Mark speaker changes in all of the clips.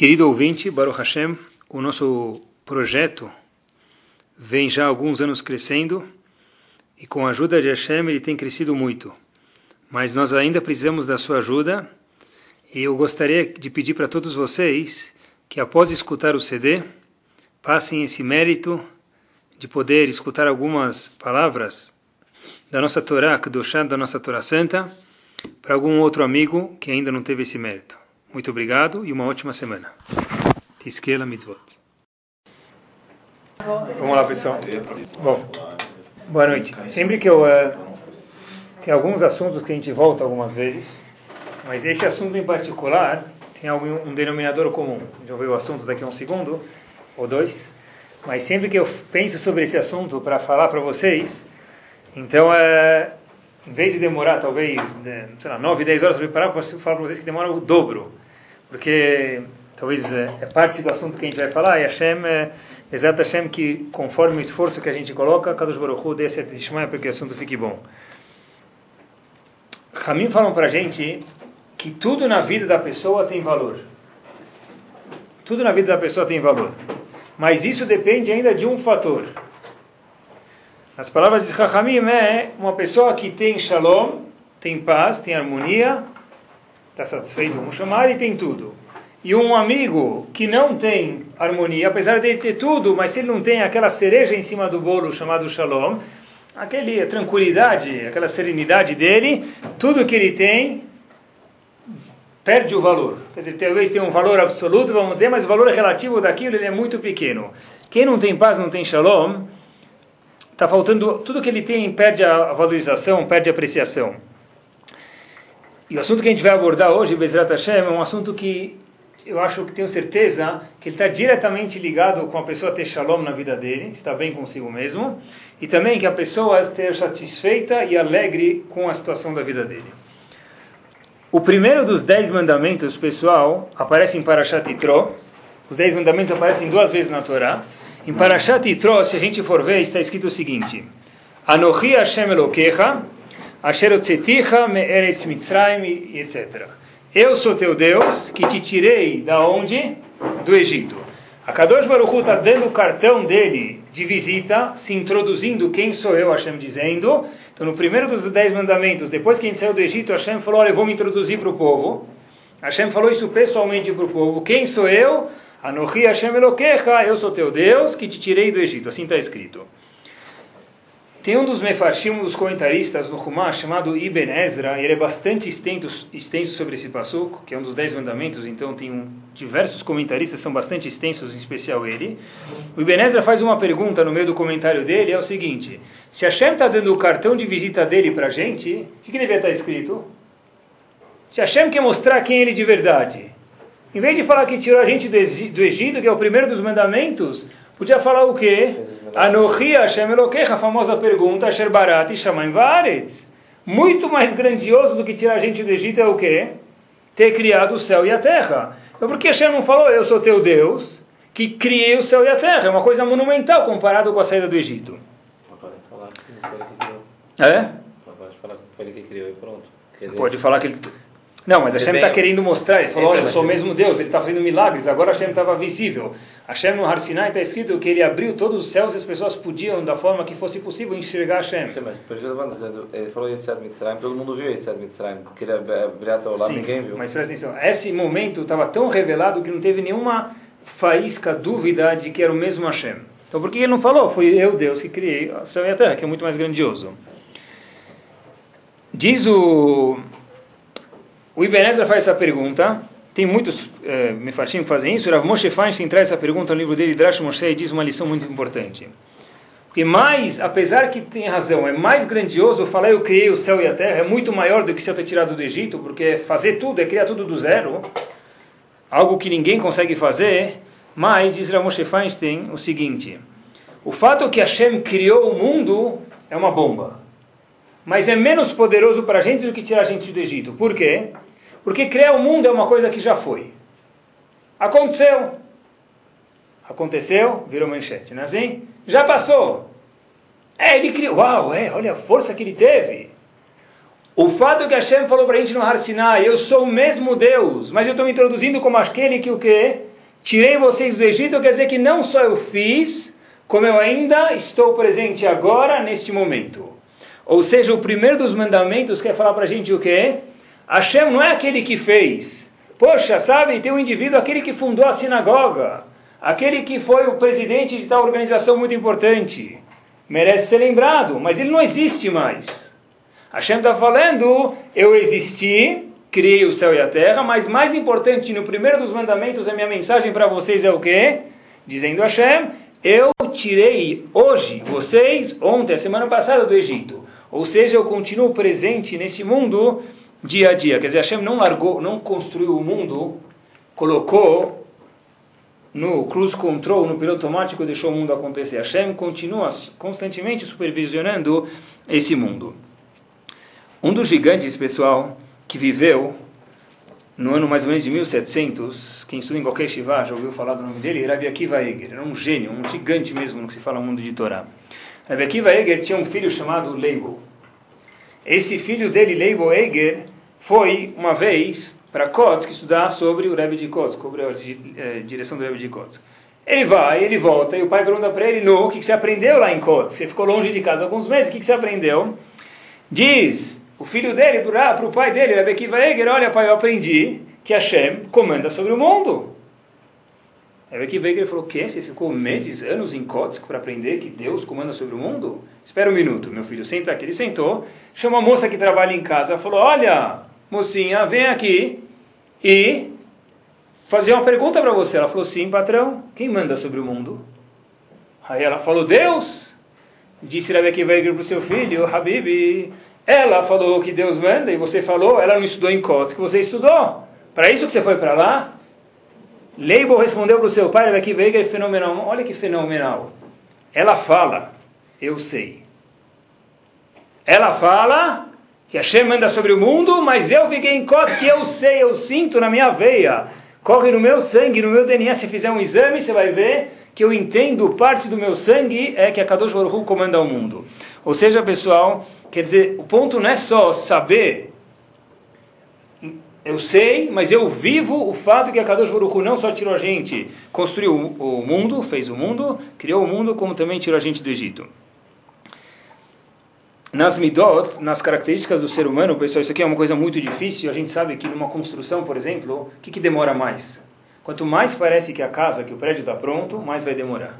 Speaker 1: Querido ouvinte, Baruch Hashem, o nosso projeto vem já há alguns anos crescendo e com a ajuda de Hashem ele tem crescido muito. Mas nós ainda precisamos da sua ajuda e eu gostaria de pedir para todos vocês que após escutar o CD, passem esse mérito de poder escutar algumas palavras da nossa Torá, Kedoshá, da nossa Torá Santa, para algum outro amigo que ainda não teve esse mérito. Muito obrigado e uma ótima semana. Tiskela Mitzvot. Vamos lá, pessoal. Bom, boa noite. Sempre que eu... Uh, tem alguns assuntos que a gente volta algumas vezes, mas esse assunto em particular tem algum, um denominador comum. Já ouviu o assunto daqui a um segundo ou dois. Mas sempre que eu penso sobre esse assunto para falar para vocês, então, é, em vez de demorar talvez, né, sei lá, 9, 10 horas para preparar, posso falar para vocês que demora o dobro. Porque talvez é, é, parte do assunto que a gente vai falar, e Hashem, é, Exato Hashem, que conforme o esforço que a gente coloca, Kadosh Baruch Hu dê certo de para que o assunto fique bom. Ramim falam para a gente que tudo na vida da pessoa tem valor. Tudo na vida da pessoa tem valor. Mas isso depende ainda de um fator. As palavras de Chachamim é uma pessoa que tem shalom, tem paz, tem harmonia, está satisfeito, vamos chamar, e tem tudo. E um amigo que não tem harmonia, apesar de ter tudo, mas se ele não tem aquela cereja em cima do bolo chamado shalom, aquele tranquilidade, aquela serenidade dele, tudo que ele tem perde o valor. Quer dizer, talvez tenha um valor absoluto, vamos dizer, mas o valor relativo daquilo ele é muito pequeno. Quem não tem paz, não tem shalom, está faltando, tudo que ele tem perde a valorização, perde a apreciação. E o assunto que a gente vai abordar hoje, Bezrat Hashem, é um assunto que eu acho que tenho certeza que ele está diretamente ligado com a pessoa ter shalom na vida dele, estar bem consigo mesmo, e também que a pessoa esteja satisfeita e alegre com a situação da vida dele. O primeiro dos dez mandamentos, pessoal, aparece em Parashat Yitro. Os dez mandamentos aparecem duas vezes na Torá. Em Parashat Yitro, se a gente for ver, está escrito o seguinte: Anochi Hashem Elokecha, Etc. Eu sou teu Deus, que te tirei da onde? Do Egito. A Kadosh Baruch está dando o cartão dele de visita, se introduzindo quem sou eu, Hashem dizendo, então, no primeiro dos dez mandamentos, depois que a gente saiu do Egito, Hashem falou: Olha, eu vou me introduzir para o povo. Hashem falou isso pessoalmente para o povo: Quem sou eu? Anohi Hashem Elokecha, eu sou teu Deus que te tirei do Egito. Assim está escrito. Tem um dos mefarshim, um dos comentaristas no Humash, chamado Ibn Ezra, ele é bastante extenso, extenso sobre esse passuco, que é um dos dez mandamentos, então tem um, diversos comentaristas, são bastante extensos, em especial ele. O Ibn Ezra faz uma pergunta no meio do comentário dele, é o seguinte, se Hashem está dando o cartão de visita dele para a gente, o que, que estar tá escrito? Se Hashem quer mostrar quem ele de verdade, em vez de falar que tirou a gente do Egito, que é o primeiro dos mandamentos, Podia falar o quê? Anohi Hashem Elokecha, a famosa pergunta, Asher Barat Shamayim Varetz. Muito mais grandioso do que tirar a gente do Egito é o quê? Ter criado o céu e a terra. Então por que Hashem não falou, eu sou teu Deus, que criei o céu e a terra? É uma coisa monumental comparado com a saída do Egito. É? Pode falar que foi ele que criou e pronto. Pode falar que ele... Não, mas Hashem está querendo mostrar, ele falou, olha, eu sou o mesmo Deus, ele está fazendo milagres, agora Hashem estava visível. Hashem no Har Sinai está escrito que ele abriu todos os céus e as pessoas podiam, da forma que fosse possível, enxergar Hashem.
Speaker 2: Sim, mas ele falou Yitzhak Mitzrayim, todo mundo viu Yitzhak Mitzrayim, que ele abriu até o lado, ninguém viu.
Speaker 1: mas presta atenção, esse momento estava tão revelado que não teve nenhuma faísca, dúvida de que era o mesmo Hashem. Então por que ele não falou? Foi eu, Deus, que criei o céu e a terra, que é muito mais grandioso. Diz o o Ibn Ezra faz essa pergunta, tem muitos é, que fazem isso, Rav Moshe Feinstein traz essa pergunta no livro dele, Drash Moshe, e diz uma lição muito importante. Porque mais, apesar que tem razão, é mais grandioso falar eu criei o céu e a terra, é muito maior do que se eu ter tirado do Egito, porque fazer tudo é criar tudo do zero, algo que ninguém consegue fazer, mas, diz Rav Moshe Feinstein, o seguinte, o fato que Hashem criou o mundo é uma bomba mas é menos poderoso para a gente do que tirar a gente do Egito. Por quê? Porque criar o mundo é uma coisa que já foi. Aconteceu. Aconteceu, virou manchete, não é assim? Já passou. É, ele criou. Uau, é, olha a força que ele teve. O fato que Hashem falou para a gente no Har Sinai, eu sou o mesmo Deus, mas eu estou me introduzindo como aquele que o quê? tirei vocês do Egito, quer dizer que não só eu fiz, como eu ainda estou presente agora, neste momento. Ou seja, o primeiro dos mandamentos quer falar para a gente o quê? Hashem não é aquele que fez. Poxa, sabe, tem um indivíduo, aquele que fundou a sinagoga, aquele que foi o presidente de tal organização muito importante. Merece ser lembrado, mas ele não existe mais. Hashem está falando, eu existi, criei o céu e a terra, mas mais importante, no primeiro dos mandamentos, a minha mensagem para vocês é o quê? Dizendo Hashem, eu tirei hoje vocês, ontem, a semana passada, do Egito. Ou seja, eu continuo presente nesse mundo dia a dia. Quer dizer, Hashem não largou, não construiu o mundo, colocou no cruise control, no piloto automático, deixou o mundo acontecer. Hashem continua constantemente supervisionando esse mundo. Um dos gigantes, pessoal, que viveu no ano mais ou menos de 1700, quem estuda em qualquer shiva já ouviu falar do nome dele, Rabbi Akiva Eger, era um gênio, um gigante mesmo no que se fala no mundo de Torá. Rabbi Akiva Eger tinha um filho chamado Leibel. Esse filho dele, Leibel Eger, foi uma vez para Kotsk estudar sobre o Rebbe de Kotsk, sobre a eh, direção do Rebbe de Kotsk. Ele vai, ele volta, e o pai pergunta para ele, no, o que você aprendeu lá em Kotsk? Você ficou longe de casa alguns meses, o que você aprendeu? Diz o filho dele para o pai dele, Rebbe Kiva Eger, olha pai, eu aprendi que Hashem comanda sobre o mundo. Rebbe Kiva Eger falou, o quê? Você ficou meses, anos em Kotsk para aprender que Deus comanda sobre o mundo? Espera um minuto, meu filho, senta aqui. Ele sentou, chamou a moça que trabalha em casa, falou, olha, mocinha, vem aqui e fazer uma pergunta para você. Ela falou, sim, patrão, quem manda sobre o mundo? Aí ela falou, Deus. Disse Rebbe Kiva Eger para o seu filho, Habib, ela falou que Deus manda e você falou, ela não estudou em Kotsk, que você estudou. Para isso que você foi para lá? Leibel respondeu para o seu pai, aqui é fenomenal. Olha que fenomenal. Ela fala, eu sei. Ela fala que Hashem manda sobre o mundo, mas eu fiquei em Kotsk, eu sei, eu sinto na minha veia. Corre no meu sangue, no meu DNA. Se fizer um exame, você vai ver que eu entendo, parte do meu sangue é que a Kadosh Baruch comanda o mundo. Ou seja, pessoal, Quer dizer, o ponto não é só saber, eu sei, mas eu vivo o fato que a Kadosh Baruch não só tirou a gente, construiu o mundo, fez o mundo, criou o mundo, como também tirou a gente do Egito. Nas midot, nas características do ser humano, pessoal, isso aqui é uma coisa muito difícil. A gente sabe que numa construção, por exemplo, o que, que demora mais? Quanto mais parece que a casa, que o prédio está pronto, mais vai demorar.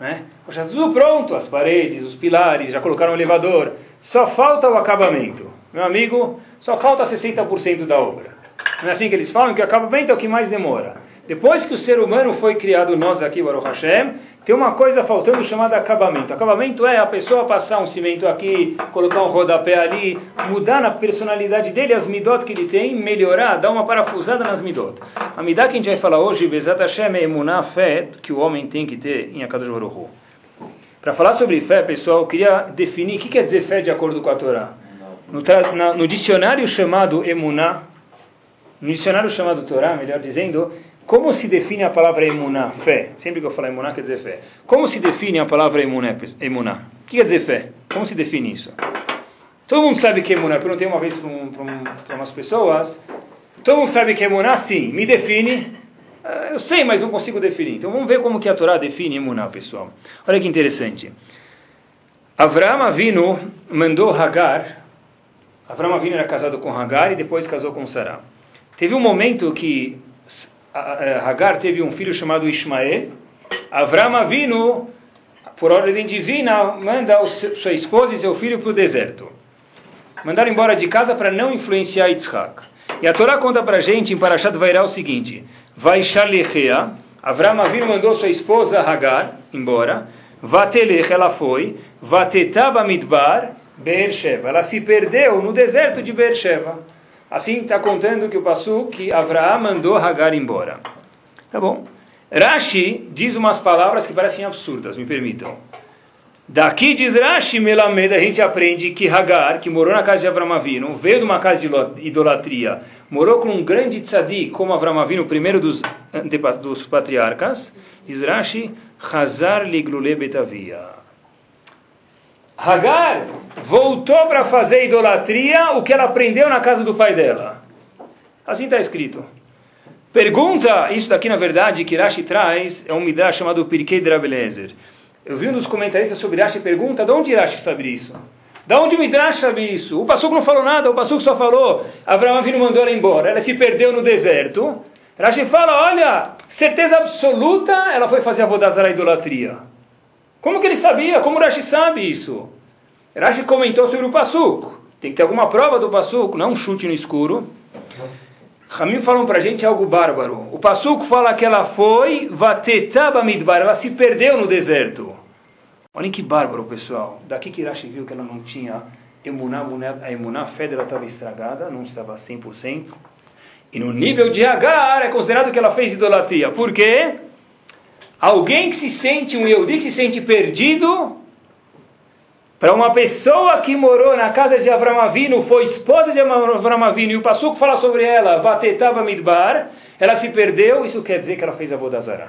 Speaker 1: Né? Já tudo pronto, as paredes, os pilares, já colocaram o elevador. Só falta o acabamento. Meu amigo, só falta 60% da obra. Não é assim que eles falam? Que o acabamento é o que mais demora. Depois que o ser humano foi criado, nós aqui, Baruch Hashem, tem uma coisa faltando chamada acabamento. Acabamento é a pessoa passar um cimento aqui, colocar um rodapé ali, mudar na personalidade dele as midot que ele tem, melhorar, dar uma parafusada nas midot. A midá que a gente vai falar hoje, Bezat Hashem, é emuná, fé que o homem tem que ter em Akadosh Baruch Para falar sobre fé, pessoal, eu queria definir o que quer dizer fé de acordo com a Torá. No, na, no dicionário chamado emuná, no dicionário chamado Torá, melhor dizendo, como se define a palavra emuná, fé? Sempre que eu falo emuná, quer dizer fé. Como se define a palavra emuná? emuná? O que quer dizer fé? Como se define isso? Todo mundo sabe que é emuná. Eu perguntei uma vez para um, um, umas pessoas. Todo mundo sabe que é emuná? Sim. Me define. Uh, eu sei, mas não consigo definir. Então vamos ver como que a Torá define emuná, pessoal. Olha que interessante. Avraham Avinu mandou Hagar. Avraham Avinu era casado com Hagar e depois casou com Sarah. Teve um momento que Hagar teve um filho chamado Ismael. Avram Avinu, por ordem divina, manda sua esposa e seu filho para o deserto. Mandaram embora de casa para não influenciar Yitzhak. E a Torá conta para a gente em Parashat Vairá o seguinte: Vai Shalechea, Avram Avinu mandou sua esposa Hagar embora. Vatelech, ela foi. Vatetaba Midbar, Beersheba. Ela se perdeu no deserto de Beersheba. Assim está contando que o Passu que Abraão mandou Hagar embora. Tá bom. Rashi diz umas palavras que parecem absurdas, me permitam. Daqui diz Rashi Melamed, a gente aprende que Hagar, que morou na casa de Avramavino, veio de uma casa de idolatria, morou com um grande tzadik, como Avramavino, primeiro dos, dos patriarcas, diz Rashi, Hazar Liglule Betavia. Hagar voltou para fazer idolatria o que ela aprendeu na casa do pai dela. Assim está escrito. Pergunta, isso daqui na verdade que Rashi traz, é um midrash chamado Pirkei Drabelezer. Eu vi um dos comentaristas sobre Rashi pergunta, de onde Rashi sabe isso? Da onde o Midrash sabe isso? O Passuco não falou nada, o Passuco só falou, Abraão Avinu mandou ela embora, ela se perdeu no deserto. Rashi fala, olha, certeza absoluta, ela foi fazer a Vodazara idolatria. Como que ele sabia? Como Rashi sabe isso? Rashi comentou sobre o Passuco. Tem que ter alguma prova do Passuco, não um chute no escuro. Ramim falam para a gente algo bárbaro. O Passuco fala que ela foi vatetaba midbar, ela se perdeu no deserto. Olhem que bárbaro, pessoal. Daqui que Rashi viu que ela não tinha emuná, a emuná, a fé dela estava estragada, não estava 100%. E no nível de Agar é considerado que ela fez idolatria. Por quê? Alguém que se sente, um Yehudi que se sente perdido, para uma pessoa que morou na casa de Avram Avinu, foi esposa de Avram Avinu, e o Passuco fala sobre ela, Vatetava Midbar, ela se perdeu, isso quer dizer que ela fez a Vodazara.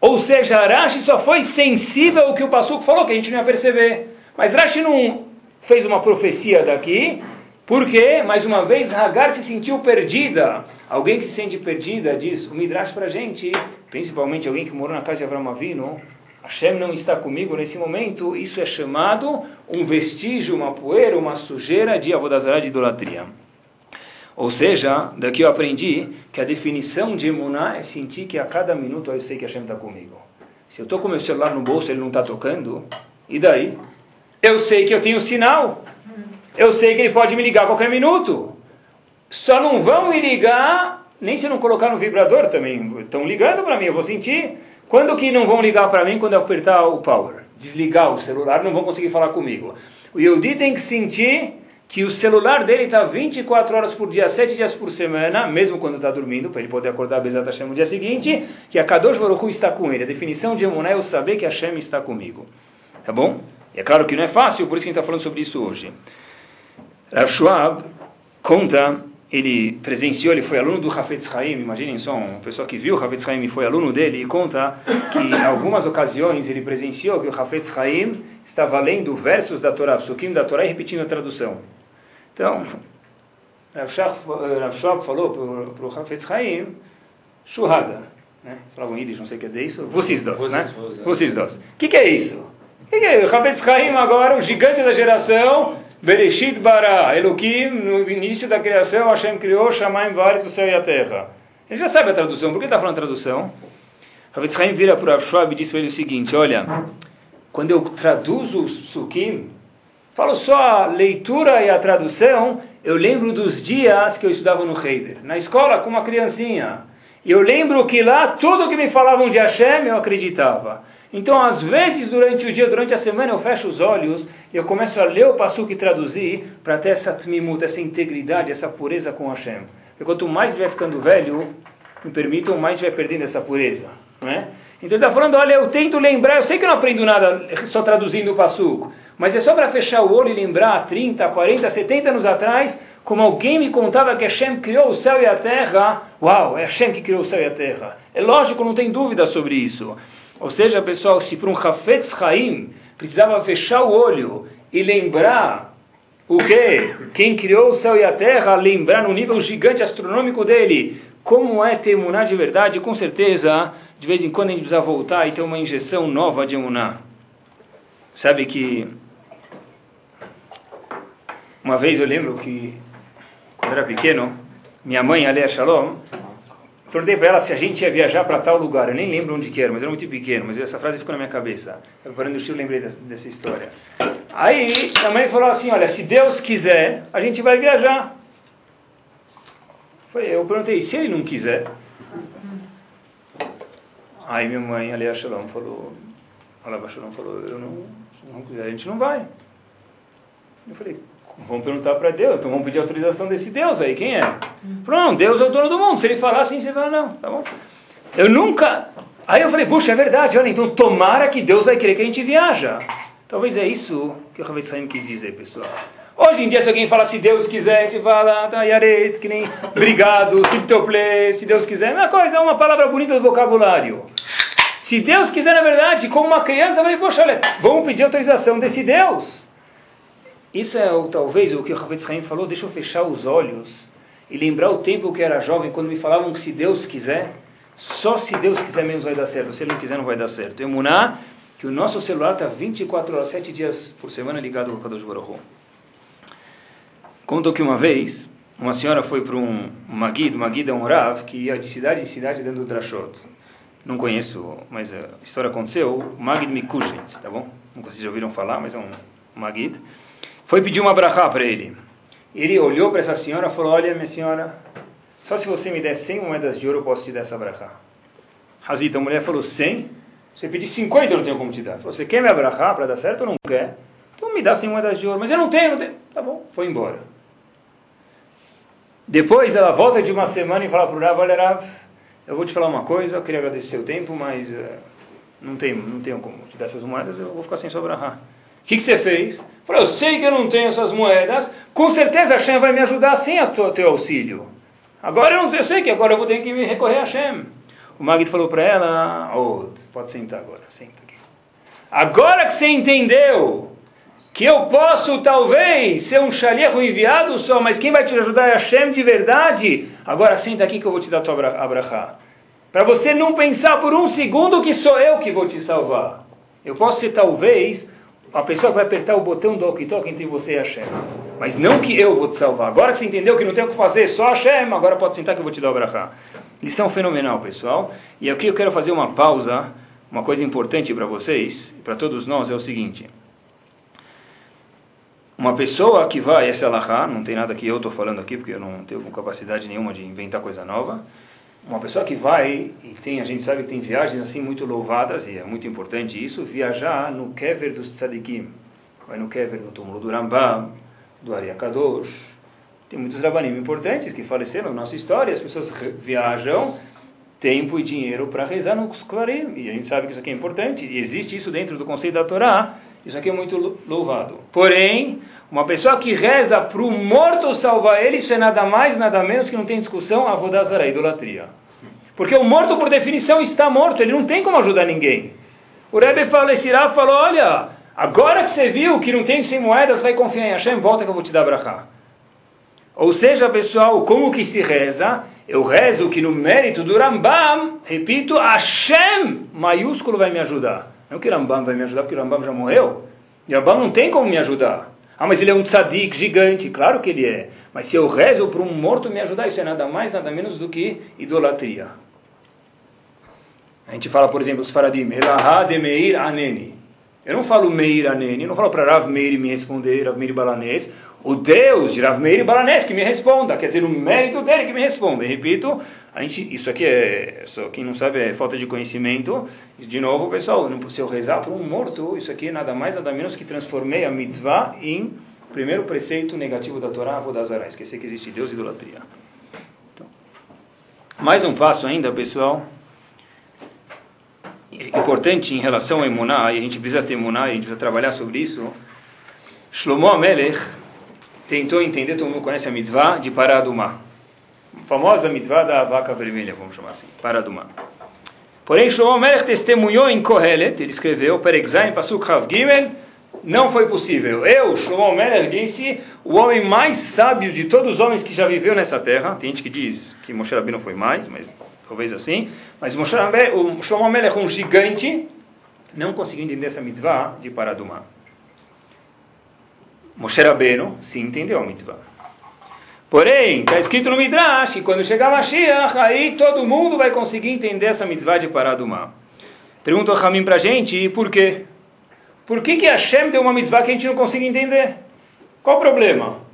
Speaker 1: Ou seja, Rashi só foi sensível ao que o Passuco falou, que a gente não ia perceber. Mas Rashi não fez uma profecia daqui, porque, mais uma vez, Hagar se sentiu perdida. Alguém que se sente perdida, diz o Midrash para a gente, principalmente alguém que morou na casa de Avram Avinu, Hashem não está comigo nesse momento, isso é chamado um vestígio, uma poeira, uma sujeira de avodazará de idolatria. Ou seja, daqui eu aprendi que a definição de emuná é sentir que a cada minuto eu sei que Hashem está comigo. Se eu estou com meu celular no bolso e ele não está tocando, e daí? Eu sei que eu tenho sinal. Eu sei que ele pode me ligar a qualquer minuto. Só não vão me ligar, nem se não colocar no vibrador também. Estão ligando para mim, eu vou sentir. Quando que não vão ligar para mim quando eu apertar o power? Desligar o celular, não vão conseguir falar comigo. O Yehudi tem que sentir que o celular dele está 24 horas por dia, 7 dias por semana, mesmo quando está dormindo, para ele poder acordar Bezat Hashem no dia seguinte, que a Kadosh está com ele. A definição de Emuná é eu saber que Hashem está comigo. Tá bom? E é claro que não é fácil, por isso que a gente está falando sobre isso hoje. Rav Schwab conta ele presenciou, ele foi aluno do Hafetz Haim, imaginem só, uma pessoa que viu o Hafetz Haim e foi aluno dele, e conta que em algumas ocasiões ele presenciou que o Hafetz Haim estava lendo versos da Torá, Sukim da Torá e repetindo a tradução. Então, Rav Shab falou para o Hafetz Haim, churrada, né? falavam Yiddish, não sei o que quer dizer isso, vocês dois, né? Vocês dois. O que, que é isso? O que, que é? O Hafetz Haim agora, o gigante da geração, Bereshit bara, Elohim, no início da criação, Hashem criou, Shamaim Vares, o céu e a terra. Ele já sabe a tradução, por que está falando tradução? Rav Haim vira para Rav e diz para ele o seguinte, olha, quando eu traduzo os Sukim, falo só a leitura e a tradução, eu lembro dos dias que eu estudava no Heider, na escola com uma criancinha. E eu lembro que lá, tudo que me falavam de Hashem, eu acreditava. Então, às vezes, durante o dia, durante a semana, eu fecho os olhos e eu começo a ler o Passuque e traduzir para ter essa tmimut, essa integridade, essa pureza com Hashem. Porque quanto mais vai ficando velho, me permitam, mais vai perdendo essa pureza. Não é? Então ele está falando, olha, eu tento lembrar, eu sei que eu não aprendo nada só traduzindo o Passuco, mas é só para fechar o olho e lembrar 30, 40, 70 anos atrás, como alguém me contava que Hashem criou o céu e a terra. Uau, é Hashem que criou o céu e a terra. É lógico, não tem dúvida sobre isso. Ou seja, pessoal, se para um Hafetz Haim precisava fechar o olho e lembrar o que? Quem criou o céu e a terra, lembrar no nível gigante astronômico dele como é ter emuná de verdade, com certeza, de vez em quando a gente precisa voltar e ter uma injeção nova de emuná. Sabe que uma vez eu lembro que quando era pequeno, minha mãe, Alea Shalom, Perguntei para ela se a gente ia viajar para tal lugar. Eu nem lembro onde que era, mas era muito pequeno. Mas essa frase ficou na minha cabeça. Eu parando o lembrei dessa, dessa história. Aí a mãe falou assim: Olha, se Deus quiser, a gente vai viajar. Eu perguntei: Se ele não quiser? Aí minha mãe, ali a Shalom, falou: Alava Shalom falou: Eu não, não quiser, a gente não vai. Eu falei: Vamos perguntar para Deus, então vamos pedir autorização desse Deus aí, quem é? Pronto, Deus é o dono do mundo. Se ele falar assim, você fala, não, tá bom. Eu nunca. Aí eu falei, puxa, é verdade, olha, então tomara que Deus vai querer que a gente viaja. Talvez é isso que o Rav Saim quis dizer, pessoal. Hoje em dia, se alguém fala se Deus quiser, a gente fala, tá, yaret, que nem obrigado, play, se Deus quiser. É uma coisa, é uma palavra bonita do vocabulário. Se Deus quiser, na verdade, como uma criança, falei, poxa, olha, vamos pedir autorização desse Deus. Isso é talvez o que o Rav Haim falou, deixa eu fechar os olhos e lembrar o tempo que eu era jovem, quando me falavam que se Deus quiser, só se Deus quiser menos vai dar certo, se Ele não quiser não vai dar certo. Emuná, que o nosso celular está 24 horas, 7 dias por semana ligado ao Kadosh Baruch Hu. Contou que uma vez, uma senhora foi para um Magid, Magid é um Rav, que ia de cidade em cidade dentro do Drashot. Não conheço, mas a história aconteceu, Magid Mikushvitz, tá bom? Nunca vocês ouviram falar, mas é um Magid. Foi pedir uma brachá para ele. Ele olhou para essa senhora e falou, olha minha senhora, só se você me der 100 moedas de ouro eu posso te dar essa brachá. Hazita, a mulher falou, 100? Você pedir 50 eu não tenho como te dar. Você quer me abrahar para dar certo ou não quer? Então me dá 100 moedas de ouro. Mas eu não tenho, não tenho. Tá bom, foi embora. Depois ela volta de uma semana e fala para o Rav, olha Rav, eu vou te falar uma coisa, eu queria agradecer seu tempo, mas uh, não, tenho, não tenho como te dar essas moedas, eu vou ficar sem sobrar. O que, que você fez? Falei, eu sei que eu não tenho essas moedas, com certeza Hashem vai me ajudar sem a teu auxílio. Agora eu, não, eu sei que agora eu vou ter que me recorrer a Hashem. O Magid falou para ela, oh, pode sentar agora, senta aqui. Agora que você entendeu que eu posso talvez ser um xalierro enviado só, mas quem vai te ajudar é Hashem de verdade. Agora senta aqui que eu vou te dar tua abrahá. Para você não pensar por um segundo que sou eu que vou te salvar. Eu posso ser talvez a pessoa que vai apertar o botão do Okitok entre você e Hashem. Mas não que eu vou te salvar. Agora que você entendeu que não tem o que fazer, só Hashem, agora pode sentar que eu vou te dar o abrahá. Lição fenomenal, pessoal. E aqui eu quero fazer uma pausa. Uma coisa importante para vocês, para todos nós, é o seguinte. Uma pessoa que vai, essa é a não tem nada que eu estou falando aqui, porque eu não tenho capacidade nenhuma de inventar coisa nova. Uma pessoa que vai, e tem, a gente sabe que tem viagens assim muito louvadas, e é muito importante isso, viajar no Kever dos Tzadikim. Vai no Kever, no túmulo do Rambam, do Ariakadosh. Tem muitos rabanim importantes que faleceram na nossa história, as pessoas viajam tempo e dinheiro para rezar nos Kvarim, e a gente sabe que isso aqui é importante, e existe isso dentro do conceito da Torá, isso aqui é muito louvado. Porém, uma pessoa que reza para o morto salvar ele, isso é nada mais, nada menos que não tem discussão, avodazara, idolatria. Porque o morto, por definição, está morto, ele não tem como ajudar ninguém. O Rebbe Rav falou, olha, agora que você viu que não tem 100 moedas, vai confiar em Hashem, volta que eu vou te dar brachá. Ou seja, pessoal, como que se reza? Eu rezo que no mérito do Rambam, repito, Hashem, maiúsculo, vai me ajudar. Não que Rambam vai me ajudar, porque Rambam já morreu. E Rambam não tem como me ajudar. Ah, mas ele é um tzadik gigante. Claro que ele é. Mas se eu rezo para um morto me ajudar, isso é nada mais, nada menos do que idolatria. A gente fala, por exemplo, os faradim, Elaha de Meir Aneni. Eu não falo Meir Aneni, eu não falo para Rav Meir me responder, Rav Meir Balanês. O Deus de Rav Meir Balanês que me responda, quer dizer, o mérito dele que me responda. E repito, a gente, isso aqui é, só quem não sabe é falta de conhecimento. De novo, pessoal, se eu rezar por um morto, isso aqui é nada mais, nada menos que transformei a mitzvah em primeiro preceito negativo da Torá, Avodazara, esquecer que existe Deus e idolatria. Então, mais um passo ainda, pessoal, importante em relação a Emuná, e a gente precisa ter Emuná, a gente precisa trabalhar sobre isso. Shlomo Amelech tentou entender, todo mundo conhece a mitzvah de mar famosa mitzvah da vaca vermelha, vamos chamar assim, para do mar. Porém, Shlomo Melech testemunhou em Kohelet, ele escreveu, Perexaim Pasuk Rav Gimel, não foi possível. Eu, Shlomo Melech, disse, o homem mais sábio de todos os homens que já viveu nessa terra, tem gente que diz que Moshe Rabbeinu foi mais, mas talvez assim, mas o, Shlomo Melech, um gigante, não conseguiu entender essa mitzvah de parar do mar. Moshe Rabbeinu, sim, entendeu a mitzvah. Porém, está escrito no Midrash que quando chegar Mashiach, aí todo mundo vai conseguir entender essa mitzvah de parar do mal. Pergunta o Ramim para a gente, por quê? Por que, que Hashem deu uma mitzvah que a gente não consegue entender? Qual o problema?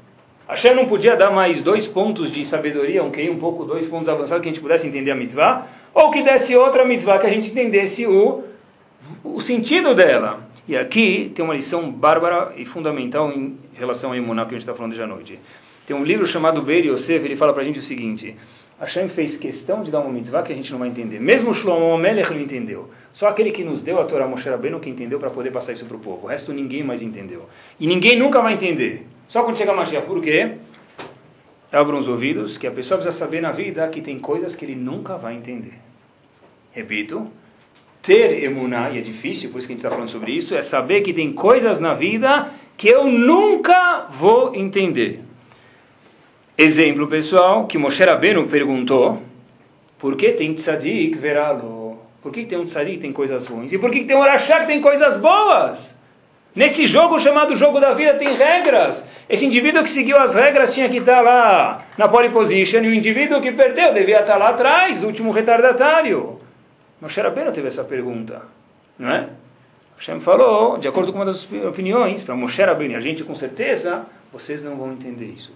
Speaker 1: Hashem não podia dar mais dois pontos de sabedoria, um que um pouco, dois pontos avançados que a gente pudesse entender a mitzvah? Ou que desse outra mitzvah que a gente entendesse o, o sentido dela? E aqui tem uma lição bárbara e fundamental em relação ao imuná que a gente está falando hoje à noite. Tem um livro chamado Beir Yosef, ele fala para a gente o seguinte: Hashem fez questão de dar uma mitzvah que a gente não vai entender. Mesmo Shlomo Melech não entendeu. Só aquele que nos deu a Torá Moshe Rabbeinu que entendeu para poder passar isso para o povo. O resto ninguém mais entendeu. E ninguém nunca vai entender. Só quando chega a Mashiach. Por quê? Abram os ouvidos, que a pessoa precisa saber na vida que tem coisas que ele nunca vai entender. Repito, ter emuná, e é difícil, por isso que a gente está falando sobre isso, é saber que tem coisas na vida que eu nunca vou entender. Exemplo, pessoal, que Moshe Rabbeinu perguntou, por que tem tzadik veralo? Por que tem um tzadik que tem coisas ruins? E por que tem um rachá que tem coisas boas? Nesse jogo chamado jogo da vida tem regras. Esse indivíduo que seguiu as regras tinha que estar lá na pole position e o indivíduo que perdeu devia estar lá atrás, último retardatário. Moshe Rabbeinu teve essa pergunta, não é? Hashem falou, de acordo com uma das opiniões, para Moshe Rabbeinu, a gente com certeza, vocês não vão entender isso.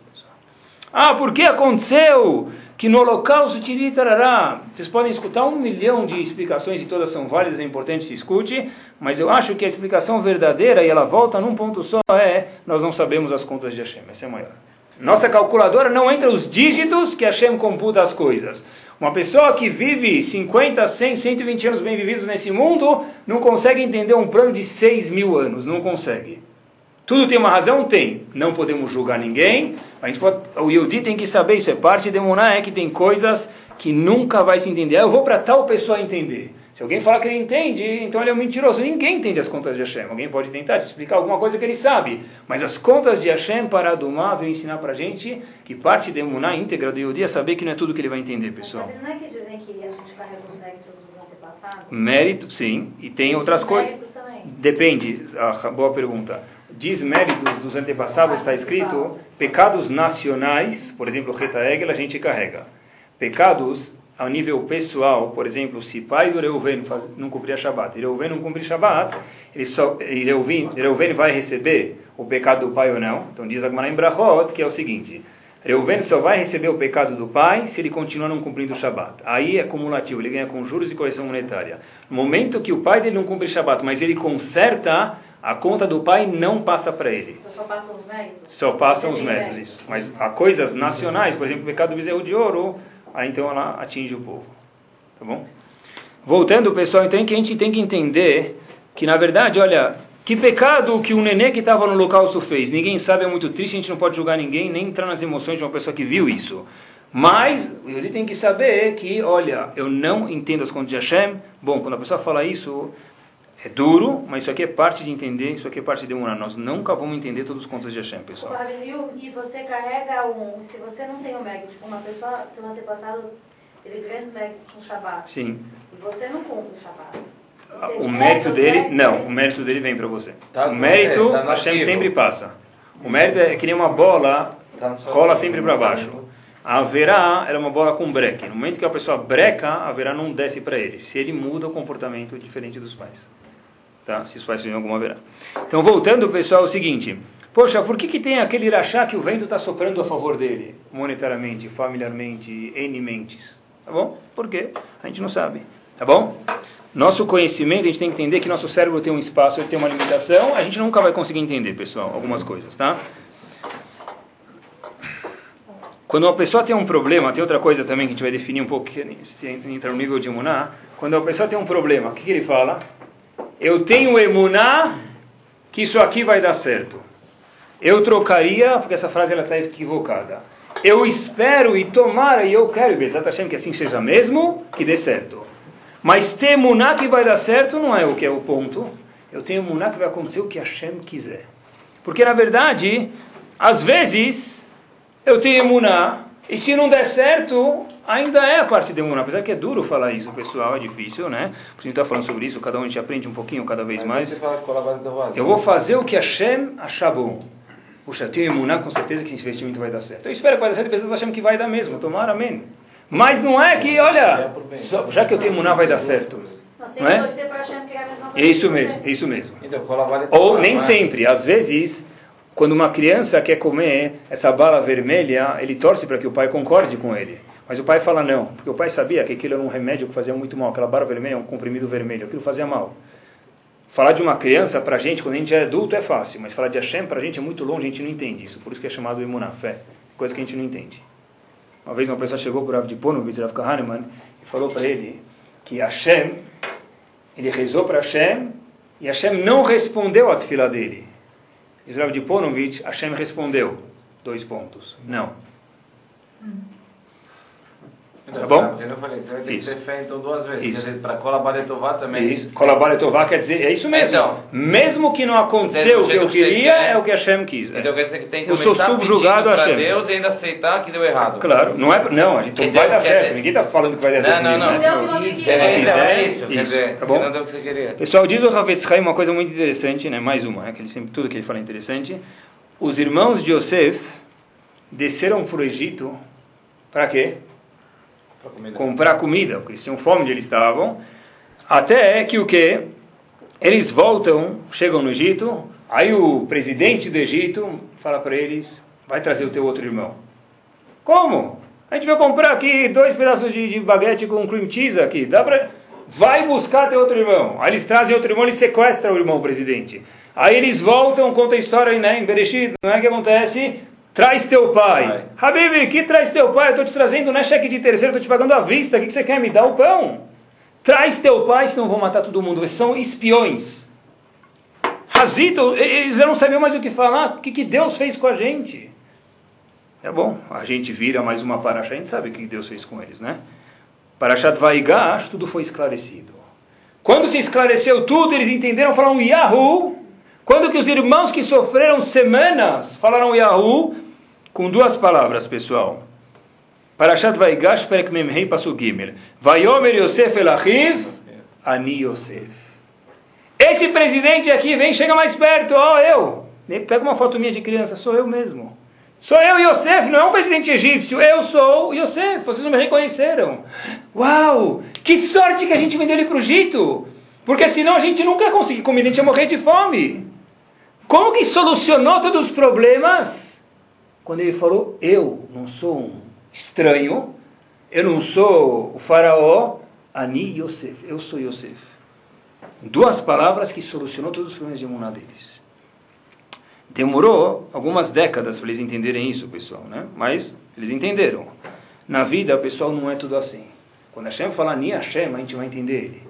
Speaker 1: Ah, por que aconteceu que no holocausto tiritarará? Vocês podem escutar um milhão de explicações e todas são válidas, é importante se escute, mas eu acho que a explicação verdadeira, e ela volta num ponto só, é nós não sabemos as contas de Hashem, essa é a maior. Nossa calculadora não entra os dígitos que Hashem computa as coisas. Uma pessoa que vive 50, 100, 120 anos bem vividos nesse mundo, não consegue entender um plano de 6 mil anos, não consegue. Tudo tem uma razão? Tem. Não podemos julgar ninguém. A gente pode, o Yudi tem que saber, isso é parte de Muná, é que tem coisas que nunca vai se entender. Ah, eu vou para tal pessoa entender. Se alguém falar que ele entende, então ele é um mentiroso. Ninguém entende as contas de Hashem. Alguém pode tentar te explicar alguma coisa que ele sabe. Mas as contas de Hashem para Adumá vem ensinar para a gente que parte de Muná íntegra do Yudi é saber que não é tudo que ele vai entender, pessoal.
Speaker 3: Mas não é que dizem que a gente carrega os méritos dos antepassados?
Speaker 1: Mérito, sim. E tem outras coisas. Depende. Ah, boa pergunta. Diz méritos dos antepassados, está escrito pecados nacionais, por exemplo, Reta a gente carrega. Pecados a nível pessoal, por exemplo, se pai do Reuven faz, não cumprir Shabbat, e Reuven não cumprir Shabbat, ele só, Reuven, Reuven vai receber o pecado do pai ou não. Então diz a Gemara em Brahot, que é o seguinte, Reuven só vai receber o pecado do pai se ele continuar não cumprindo o Shabat. Aí é cumulativo, ele ganha com juros e correção monetária. No momento que o pai dele não cumpre Shabat, mas ele conserta, a conta do pai não passa para ele.
Speaker 3: Então só passam os méritos?
Speaker 1: Só passam os méritos, isso. Mas há coisas nacionais, por exemplo, o pecado do bezerro de ouro, aí então ela atinge o povo. Tá bom? Voltando, pessoal, então que a gente tem que entender que, na verdade, olha, que pecado que o nenê que estava no holocausto fez. Ninguém sabe, é muito triste, a gente não pode julgar ninguém, nem entrar nas emoções de uma pessoa que viu isso. Mas, ele tem que saber que, olha, eu não entendo as contas de Hashem. Bom, quando a pessoa fala isso, é duro, mas isso aqui é parte de entender, isso aqui é parte de uma. Nós nunca vamos entender todas as contas de Hashem, pessoal.
Speaker 3: E, e você carrega um. Se você não tem o mérito, tipo, uma pessoa, teu antepassado teve grandes méritos com o Shabat.
Speaker 1: Sim.
Speaker 3: E você não cumpre o Shabat.
Speaker 1: Ah,
Speaker 3: Você
Speaker 1: O mérito
Speaker 3: os
Speaker 1: dele, não, o mérito dele vem para você.
Speaker 2: Tá
Speaker 1: o mérito,
Speaker 2: você, tá
Speaker 1: Hashem
Speaker 2: arquivo.
Speaker 1: sempre passa. O mérito é que nem uma bola,
Speaker 2: Tá
Speaker 1: rola sempre para
Speaker 2: no
Speaker 1: baixo. A verá era uma bola com breque. No momento que a pessoa breca, a verá não desce para ele. Se ele muda o comportamento diferente dos pais. Tá? Se os pais tiverem alguma verá. Então, voltando, pessoal, é o seguinte. Poxa, por que, que tem aquele irachá que o vento está soprando a favor dele? Monetariamente, familiarmente, N mentes. Tá bom? Por quê? A gente não sabe. Tá bom? Nosso conhecimento, a gente tem que entender que nosso cérebro tem um espaço, ele tem uma limitação, a gente nunca vai conseguir entender, pessoal, algumas coisas, tá? Quando uma pessoa tem um problema, tem outra coisa também que a gente vai definir um pouco, se entra no nível de emuná. Quando uma pessoa tem um problema, o que, que ele fala? Eu tenho emuná que isso aqui vai dar certo. Eu trocaria, porque essa frase ela está equivocada. Eu espero e tomara e eu quero, Bezat Hashem, que assim seja mesmo, que dê certo. Mas ter emuná que vai dar certo não é o que é o ponto. Eu tenho emuná que vai acontecer o que Hashem quiser. Porque na verdade, às vezes, eu tenho emuná, e se não der certo, ainda é a parte de emuná. Apesar que é duro falar isso, pessoal, é difícil, né? Porque a gente está falando sobre isso, cada um a gente aprende um pouquinho cada vez
Speaker 2: Mas
Speaker 1: mais.
Speaker 2: É.
Speaker 1: Eu vou fazer o que Hashem achar bom. Puxa, eu tenho emuná, com certeza que esse investimento vai dar certo. Eu espero que vai dar certo, pensando Hashem que vai dar mesmo, tomara, amém. Mas não é que, olha, só- já que eu tenho emuná vai dar certo.
Speaker 3: Nós
Speaker 1: Não
Speaker 3: temos
Speaker 1: é?
Speaker 3: que torcer para Hashem criar a mesma
Speaker 1: É
Speaker 3: coisa.
Speaker 1: isso mesmo, é isso mesmo.
Speaker 2: Então,
Speaker 1: Ou nem
Speaker 2: é?
Speaker 1: sempre, às vezes, quando uma criança quer comer essa bala vermelha, ele torce para que o pai concorde com ele. Mas o pai fala não, porque o pai sabia que aquilo era um remédio que fazia muito mal. Aquela bala vermelha é um comprimido vermelho, aquilo fazia mal. Falar de uma criança para a gente, quando a gente é adulto, é fácil, mas falar de Hashem para a gente é muito longe, a gente não entende isso. Por isso que é chamado emuná, fé, coisa que a gente não entende. Uma vez uma pessoa chegou para o Rav de Ponovitz, Rav Kahneman, e falou para ele que Hashem, ele rezou para Hashem, e Hashem não respondeu a tefilá dele. Diz Rav de Ponovitch, Hashem respondeu. Dois pontos. Não.
Speaker 2: Então,
Speaker 1: Tá bom?
Speaker 2: Eu falei, você vai ter
Speaker 1: Isso.
Speaker 2: que ter fé então duas vezes.
Speaker 1: Isso.
Speaker 2: Quer dizer, para colaborar Tová também.
Speaker 1: Isso. Colaborar Tová quer dizer, é isso mesmo.
Speaker 2: Então.
Speaker 1: mesmo que não aconteceu o que eu
Speaker 2: que você
Speaker 1: queria,
Speaker 2: quer.
Speaker 1: é o que Hashem quis.
Speaker 2: Então quer dizer que tem que
Speaker 1: Eu sou
Speaker 2: começar
Speaker 1: subjugado a
Speaker 2: para
Speaker 1: Hashem.
Speaker 2: Deus e ainda aceitar que deu errado.
Speaker 1: Claro, não é, não, a gente não
Speaker 2: Entendeu?
Speaker 1: vai dar certo.
Speaker 2: dizer-
Speaker 1: Ninguém está falando que vai dar
Speaker 2: Não,
Speaker 1: certo.
Speaker 2: não, não.
Speaker 3: Não deu o que você
Speaker 2: É, então, é
Speaker 1: Isso,
Speaker 2: isso. Quer dizer,
Speaker 1: Tá bom?
Speaker 2: que não deu o que você queria.
Speaker 1: Pessoal, diz o Chaim uma coisa muito interessante, né? mais uma, né? que ele sempre, tudo que ele fala é interessante. Os irmãos de Yosef desceram para o Egito para quê?
Speaker 2: Comida.
Speaker 1: Comprar comida, porque eles tinham fome onde eles estavam. Até que o que? Eles voltam, chegam no Egito, aí o presidente do Egito fala para eles, vai trazer o teu outro irmão. Como? A gente vai comprar aqui dois pedaços de, de baguete com cream cheese aqui, dá pra... Vai buscar teu outro irmão. Aí eles trazem outro irmão, eles sequestram o irmão presidente. Aí eles voltam, conta a história né, em Bereshit, não é que acontece? Traz teu pai. Habib, que traz teu pai? Eu estou te trazendo, não é cheque de terceiro, estou te pagando à vista. O que, que você quer? Me dá o pão. Traz teu pai, senão vou matar todo mundo. Eles são espiões. Razito, eles não sabiam mais o que falar. O que, que Deus fez com a gente? É bom, a gente vira mais uma paraxá, a gente sabe o que Deus fez com eles, né? Parashat Vaigash, tudo foi esclarecido. Quando se esclareceu tudo, eles entenderam, falaram Yahoo. Quando que os irmãos que sofreram semanas falaram Yahoo, com duas palavras, pessoal. Parashat Vaigash, Perek Memrei, Passo Gimel. Vayomer Yosef El Achiv, Ani Yosef. Esse presidente aqui vem, chega mais perto, ó, eu. Pega uma foto minha de criança, sou eu mesmo. Sou eu, Yosef, não é um presidente egípcio, eu sou Yosef, vocês não me reconheceram. Uau, que sorte que a gente vendeu ele para o Egito, porque senão a gente nunca ia conseguir comida, a gente ia morrer de fome. Como que solucionou todos os problemas? Quando ele falou, eu não sou um estranho, eu não sou o faraó, Ani Yosef, eu sou Yosef. Duas palavras que solucionou todos os problemas de Muná deles. Demorou algumas décadas para eles entenderem isso, pessoal, né? Mas eles entenderam. Na vida, pessoal não é tudo assim. Quando Hashem fala Ni Hashem, a gente vai entender ele.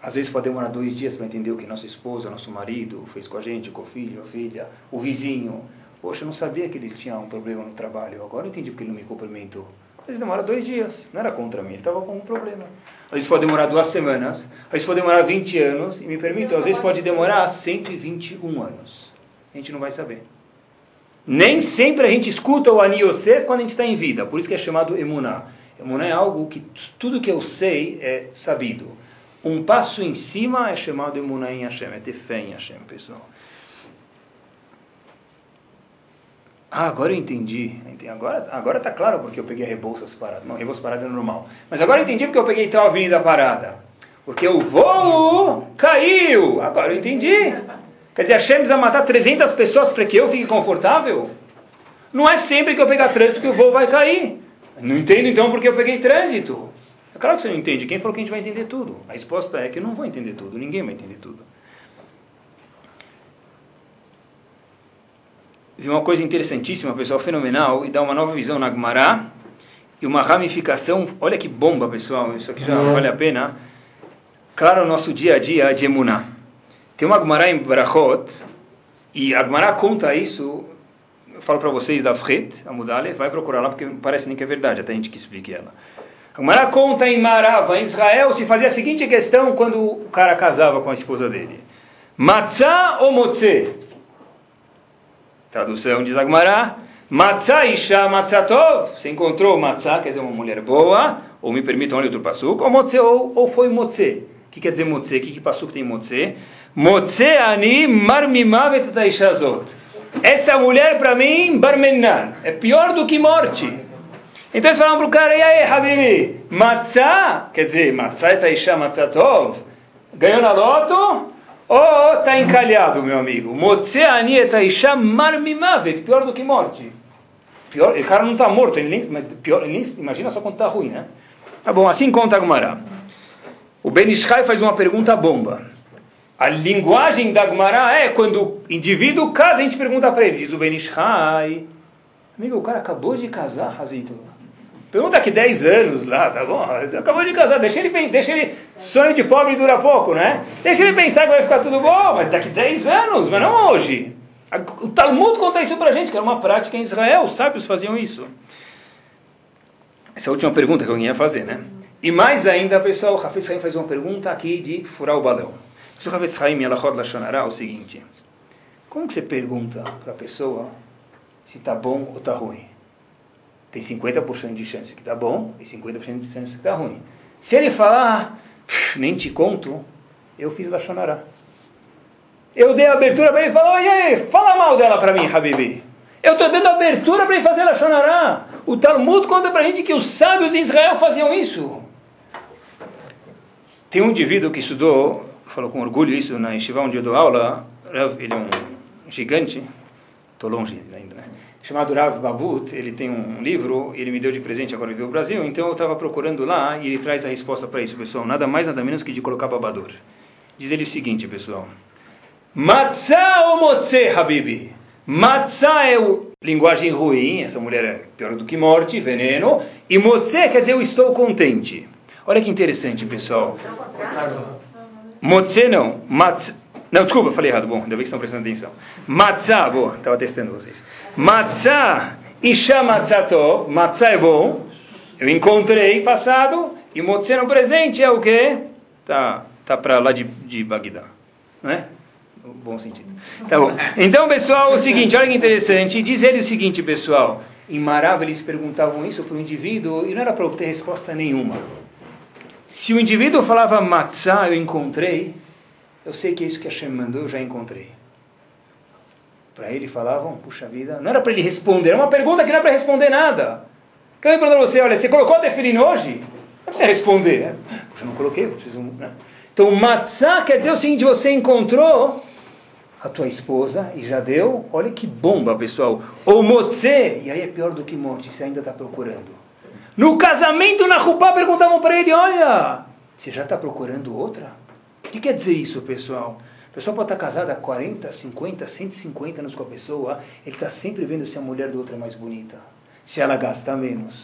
Speaker 1: Às vezes pode demorar dois dias para entender o que nossa esposa, nosso marido fez com a gente, com o filho, a filha, o vizinho. Poxa, eu não sabia que ele tinha um problema no trabalho. Agora eu entendi porque ele não me cumprimentou. Às vezes demora dois dias. Não era contra mim, ele estava com um problema. Às vezes pode demorar duas semanas. Às vezes pode demorar 20 anos. E me permitam, às vezes pode demorar 121 anos a gente não vai saber. Nem sempre a gente escuta o Ani Yosef quando a gente está em vida, por isso que é chamado Emuná. Emuná é algo que tudo que eu sei é sabido. Um passo em cima é chamado Emuná em Hashem, é ter fé em Hashem, pessoal. Ah, agora eu entendi. Agora agora está claro porque eu peguei a Rebouças parada. Não, Rebouças parada é normal. Mas agora eu entendi porque eu peguei tal avenida parada. Porque o voo caiu. Agora eu entendi. Quer dizer, Hashem precisa matar 300 pessoas para que eu fique confortável? Não é sempre que eu pegar trânsito que o voo vai cair. Não entendo então porque eu peguei trânsito. É claro que você não entende. Quem falou que a gente vai entender tudo? A resposta é que eu não vou entender tudo. Ninguém vai entender tudo. Vi uma coisa interessantíssima, pessoal, fenomenal, e dá uma nova visão na Gemara e uma ramificação. Olha que bomba, pessoal. Isso aqui já vale a pena. Claro, o nosso dia a dia de Emuná. Tem uma Gemara em Barachot, e a Gemara conta isso, eu falo para vocês da Fret, a Mudale, vai procurar lá porque parece nem que é verdade, até a gente que explique ela. A Gemara conta em Marava, em Israel, se fazia a seguinte questão quando o cara casava com a esposa dele. Matzah ou Motze? Tradução diz a Gemara, Matzah Isha Matzatov, você encontrou Matzah, quer dizer uma mulher boa, ou me permitam olha outro passuco, ou Motze, ou, ou foi Motze. O que quer dizer Motze? O que, que passuco tem Motze? Motze ani marmimavet taishazot. Essa mulher para mim, barmenan, é pior do que morte. Então eles falam para o cara, e aí, Habibi, matzah, quer dizer, matzah taisha matzatov, ganhou na loto, ou está encalhado, meu amigo. Motze ani taisha marmimavet, pior do que morte. Pior, o cara não está morto, ele nem, pior, ele nem, imagina só quando está ruim, né? Tá bom, assim conta a Gumara. O Ben Ishai faz uma pergunta bomba. A linguagem da Gemara é quando o indivíduo casa, a gente pergunta para ele, diz o Ben Ishai. Amigo, o cara acabou de casar, Razito. Pergunta daqui 10 anos lá, tá bom? Acabou de casar, deixa ele, deixa ele. Sonho de pobre dura pouco, né? Deixa ele pensar que vai ficar tudo bom, mas daqui 10 anos, mas não hoje. O Talmud conta isso pra gente, que era uma prática em Israel, os sábios faziam isso. Essa é a última pergunta que eu ia fazer, né? E mais ainda, pessoal, o Hafez Haim faz uma pergunta aqui de furar o balão. O Hafez Haim, Yalachot Lashonara, é o seguinte. Como que você pergunta para pessoa se está bom ou está ruim? Tem 50% de chance que está bom e 50% de chance que está ruim. Se ele falar, ah, nem te conto, eu fiz Lashonara. Eu dei abertura para ele e falou, e aí, fala mal dela para mim, Habibi. Eu estou dando abertura para ele fazer Lashonará. O Talmud conta para a gente que os sábios de Israel faziam isso. Tem um indivíduo que estudou, falou com orgulho isso na Yeshiva onde eu dou aula, ele é um gigante, estou longe ainda, né? Chamado Rav Babut, ele tem um livro, ele me deu de presente agora veio ao Brasil, então eu estava procurando lá e ele traz a resposta para isso, pessoal, nada mais nada menos que de colocar babador. Diz ele o seguinte, pessoal, Matzah ou Motze, Habibi? Matzah é o, linguagem ruim, essa mulher é pior do que morte, veneno, e Motze quer dizer eu estou contente. Olha que interessante, pessoal. Motze não, Matzah. Não, desculpa, falei errado. Bom, ainda bem que estão prestando atenção. Matzah, boa, estava testando vocês. Matzah, Isha Matzatov, matzah é bom. Eu encontrei passado, e Motze no presente é o quê? Tá, tá para lá de, de Bagdá. Não é? No bom sentido. Tá bom. Então, pessoal, o seguinte, olha que interessante. Diz ele o seguinte, pessoal. Em Marav eles perguntavam isso para o indivíduo e não era para obter resposta nenhuma. Se o indivíduo falava matzah, eu encontrei, eu sei que é isso que Hashem mandou, eu já encontrei. Para ele falavam, puxa vida, não era para ele responder, é uma pergunta que não é para responder nada. Quero perguntar para você, olha, você colocou a definir hoje? Não precisa responder. Né? Puxa, não coloquei, preciso... Né? Então, matzah quer dizer o seguinte, você encontrou a tua esposa e já deu, olha que bomba, pessoal. Ou motze, e aí é pior do que morte, você ainda está procurando. No casamento, na Rupá, perguntavam para ele, olha, você já está procurando outra? O que quer dizer isso, pessoal? A pessoa pode estar casada há 40, 50, 150 anos com a pessoa, ele está sempre vendo se a mulher do outro é mais bonita, se ela gasta menos,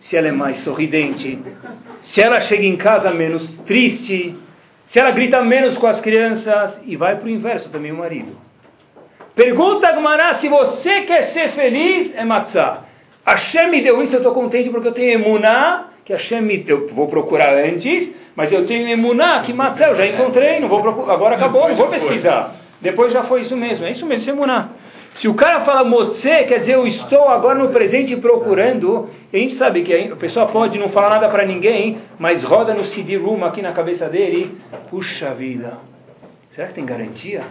Speaker 1: se ela é mais sorridente, se ela chega em casa menos triste, se ela grita menos com as crianças, e vai para o inverso também o marido. Pergunta a Gmará, se você quer ser feliz, é matzah. Hashem me deu isso, eu estou contente porque eu tenho emuná, que Hashem me, eu vou procurar antes, mas eu tenho emuná, que matzah, eu já encontrei, não vou procurar, agora acabou, não vou pesquisar. Depois já foi isso mesmo, é isso mesmo, isso é emuná. Se o cara fala motze, quer dizer eu estou agora no presente procurando, a gente sabe que a pessoa pode não falar nada para ninguém, mas roda no CD-room aqui na cabeça dele, puxa vida, será que tem garantia?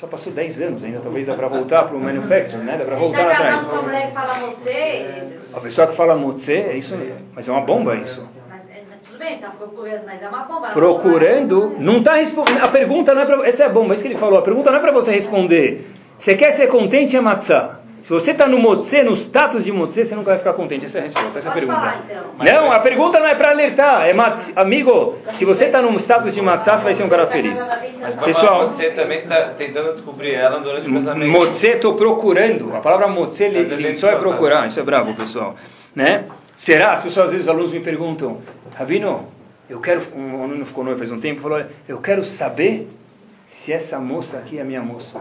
Speaker 1: Só passou 10 anos ainda, talvez dá para voltar para o manufacturing, né? Dá para voltar atrás.
Speaker 3: a mulher que fala motze,
Speaker 1: A pessoa que fala motze, é isso mesmo. Mas é uma bomba isso.
Speaker 3: É, tudo bem, tá procurando, mas é uma bomba.
Speaker 1: Procurando, não está respondendo. A pergunta não é para. Essa é a bomba, é isso que ele falou. A pergunta não é para você responder. Você quer ser contente é matzah. Se você está no motze, no status de motze, você nunca vai ficar contente. Essa é a resposta, essa é a pergunta.
Speaker 3: falar, então.
Speaker 1: Não, a pergunta não é para alertar. É matz... Amigo, se você está no status de matzah, você vai ser um cara feliz. Pessoal,
Speaker 2: Você também está tentando descobrir ela durante o casamento.
Speaker 1: Motze, estou procurando. A palavra motze,
Speaker 2: Tá dando
Speaker 1: ele só é procurar. Isso é bravo, pessoal. Né? Será? As pessoas, às vezes, os alunos me perguntam, Rabino, eu quero. Um aluno ficou noivo faz um tempo falou: Eu quero saber se essa moça aqui é minha moça.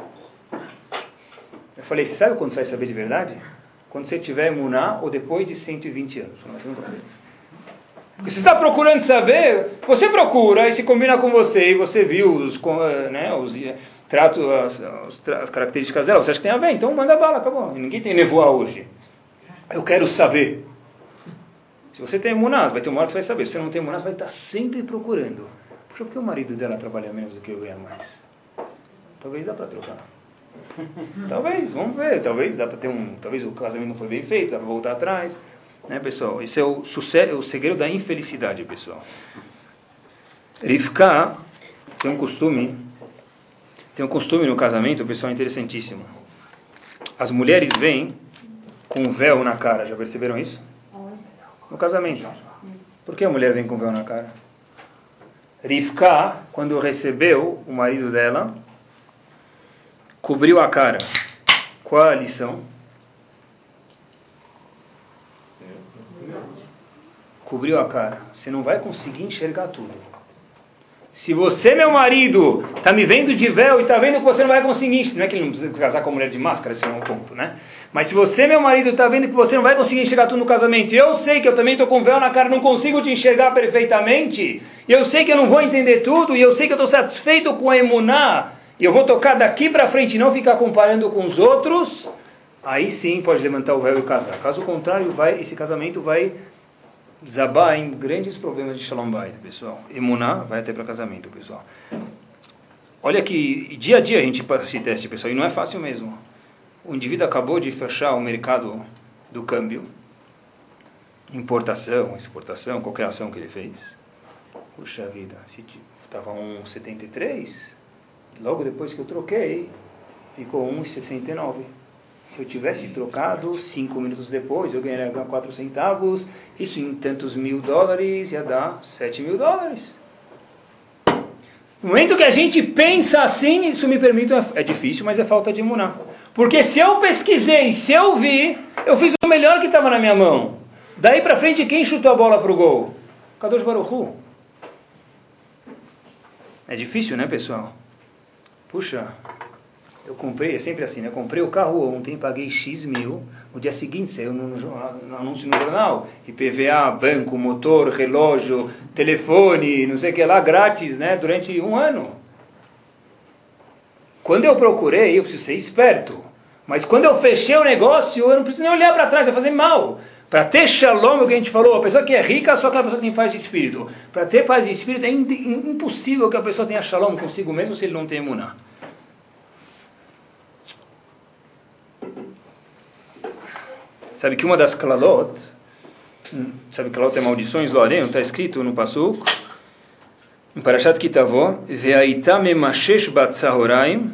Speaker 1: Eu falei: Você sabe quando você vai saber de verdade? Quando você tiver emuná ou depois de 120 anos. Mas você não saber. Porque você está procurando saber, você procura e se combina com você e você viu os, né, os eh, trato, as, as características dela, você acha que tem a ver, então manda bala, acabou. Ninguém tem nevoar hoje. Eu quero saber. Se você tem emuná, vai ter uma hora que você vai saber. Se você não tem emuná, vai estar sempre procurando. Puxa, por que o marido dela trabalha menos do que eu ganho mais? Talvez dá para trocar. talvez, vamos ver. Talvez dá para ter um. Talvez o casamento não foi bem feito, dá para voltar atrás. Né, pessoal? Esse é o, suce- o segredo da infelicidade, pessoal. Rivka tem um costume, tem um costume no casamento, pessoal, interessantíssimo. As mulheres vêm com um véu na cara, já perceberam isso? No casamento. Por que a mulher vem com véu na cara? Rivka, quando recebeu o marido dela, cobriu a cara. Qual a lição? Cobriu a cara. Você não vai conseguir enxergar tudo. Se você, meu marido, está me vendo de véu e está vendo que você não vai conseguir, não é que ele não precisa casar com a mulher de máscara, não é um ponto, né? Mas se você, meu marido, está vendo que você não vai conseguir enxergar tudo no casamento, eu sei que eu também estou com véu na cara, não consigo te enxergar perfeitamente, eu sei que eu não vou entender tudo, e eu sei que eu estou satisfeito com a emuná, e eu vou tocar daqui para frente e não ficar comparando com os outros, aí sim pode levantar o véu e casar. Caso contrário, vai, esse casamento vai desabar em grandes problemas de Shalom Bait, pessoal. Emuná vai até para casamento, pessoal. Olha que dia a dia a gente passa esse teste, pessoal, e não é fácil mesmo. O indivíduo acabou de fechar o mercado do câmbio, importação, exportação, qualquer ação que ele fez. Puxa vida, se estava 1,73, logo depois que eu troquei, ficou 1,69. Se eu tivesse trocado, cinco minutos depois, eu ganharia 4 centavos. Isso em tantos mil dólares ia dar 7 mil dólares. No momento que a gente pensa assim, isso me permite, é difícil, mas é falta de imunar. Porque se eu pesquisei, se eu vi, eu fiz o melhor que estava na minha mão. Daí para frente, quem chutou a bola para o gol? Kadosh Baruchu. É difícil, né, pessoal? Puxa, eu comprei, é sempre assim, né? Eu comprei o carro ontem, paguei X mil, no dia seguinte saiu no, no, anúncio no jornal, IPVA, banco, motor, relógio, telefone, não sei o que lá, grátis, né? Durante um ano. Quando eu procurei, eu preciso ser esperto. Mas quando eu fechei o negócio, eu não preciso nem olhar para trás, vai fazer mal. Para ter shalom, o que a gente falou, a pessoa que é rica, só aquela pessoa que tem paz de espírito. Para ter paz de espírito, é impossível que a pessoa tenha shalom consigo mesmo se ele não tem emuná. Sabe que uma das klalot, hum, sabe que klalot é maldições, Lorem, está escrito no Pasuk, em Parashat Kitavó, Ve'aita memashesh batzahoraim,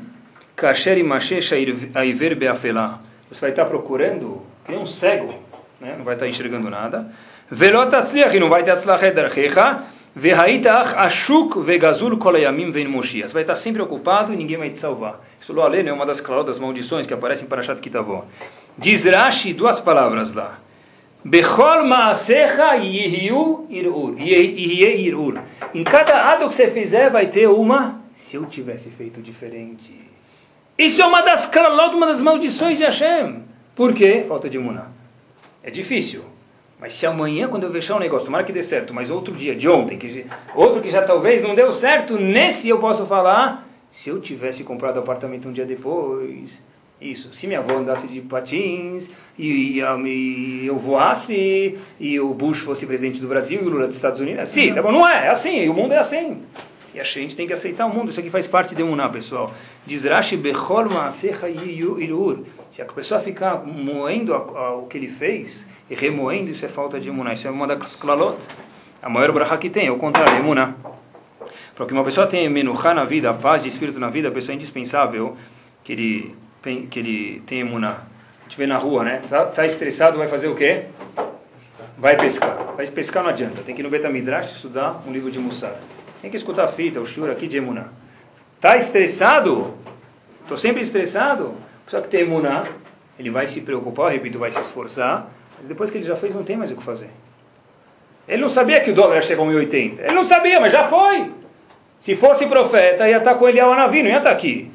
Speaker 1: kasher imashesh aiver beafelá. Você vai estar procurando, que um cego, né? não vai estar enxergando nada. Velot atzliach, não vai ter atzlach edarchecha, Ve'haitach ashuk vegazul kolayamim ven Moshiach. Você vai estar sempre ocupado e ninguém vai te salvar. Isso lo é uma das klalot, das maldições que aparecem em Parashat Kitavó. Diz Rashi duas palavras lá. Bechol maasecha yihiu irur. irur. Em cada ato que você fizer vai ter uma, se eu tivesse feito diferente. Isso é uma das kralot, uma das maldições de Hashem. Por quê? Falta de imuná. É difícil. Mas se amanhã, quando eu fechar um negócio, tomara que dê certo, mas outro dia, de ontem, que, outro que já talvez não deu certo, nesse eu posso falar, se eu tivesse comprado apartamento um dia depois, isso. Se minha avó andasse de patins e, e, eu voasse e o Bush fosse presidente do Brasil e o Lula dos Estados Unidos, sim, tá bom, não é, é assim, o mundo é assim. E a gente tem que aceitar o mundo, isso aqui faz parte de Emuná, pessoal. Diz Rashi Bechol Irur. Se a pessoa ficar moendo a, a, o que ele fez e remoendo, isso é falta de Emuná. Isso é uma das klalot. A maior bracha que tem, é o contrário, Emuná. Para que uma pessoa tenha menuchá na vida, a paz de espírito na vida, a pessoa é indispensável que ele que ele tem emuná. A gente vê na rua, né? Tá, tá, estressado, vai fazer o quê? Vai pescar. Vai pescar não adianta. Tem que ir no Betamidrash estudar um livro de Mussar. Tem que escutar a fita, o shur aqui de emuná. Tá estressado? Estou sempre estressado? Só que tem emuná, ele vai se preocupar, repito, vai se esforçar, mas depois que ele já fez, não tem mais o que fazer. Ele não sabia que o dólar ia chegar a 1,80. Ele não sabia, mas já foi. Se fosse profeta, ia estar com ele ao navio, não ia estar aqui.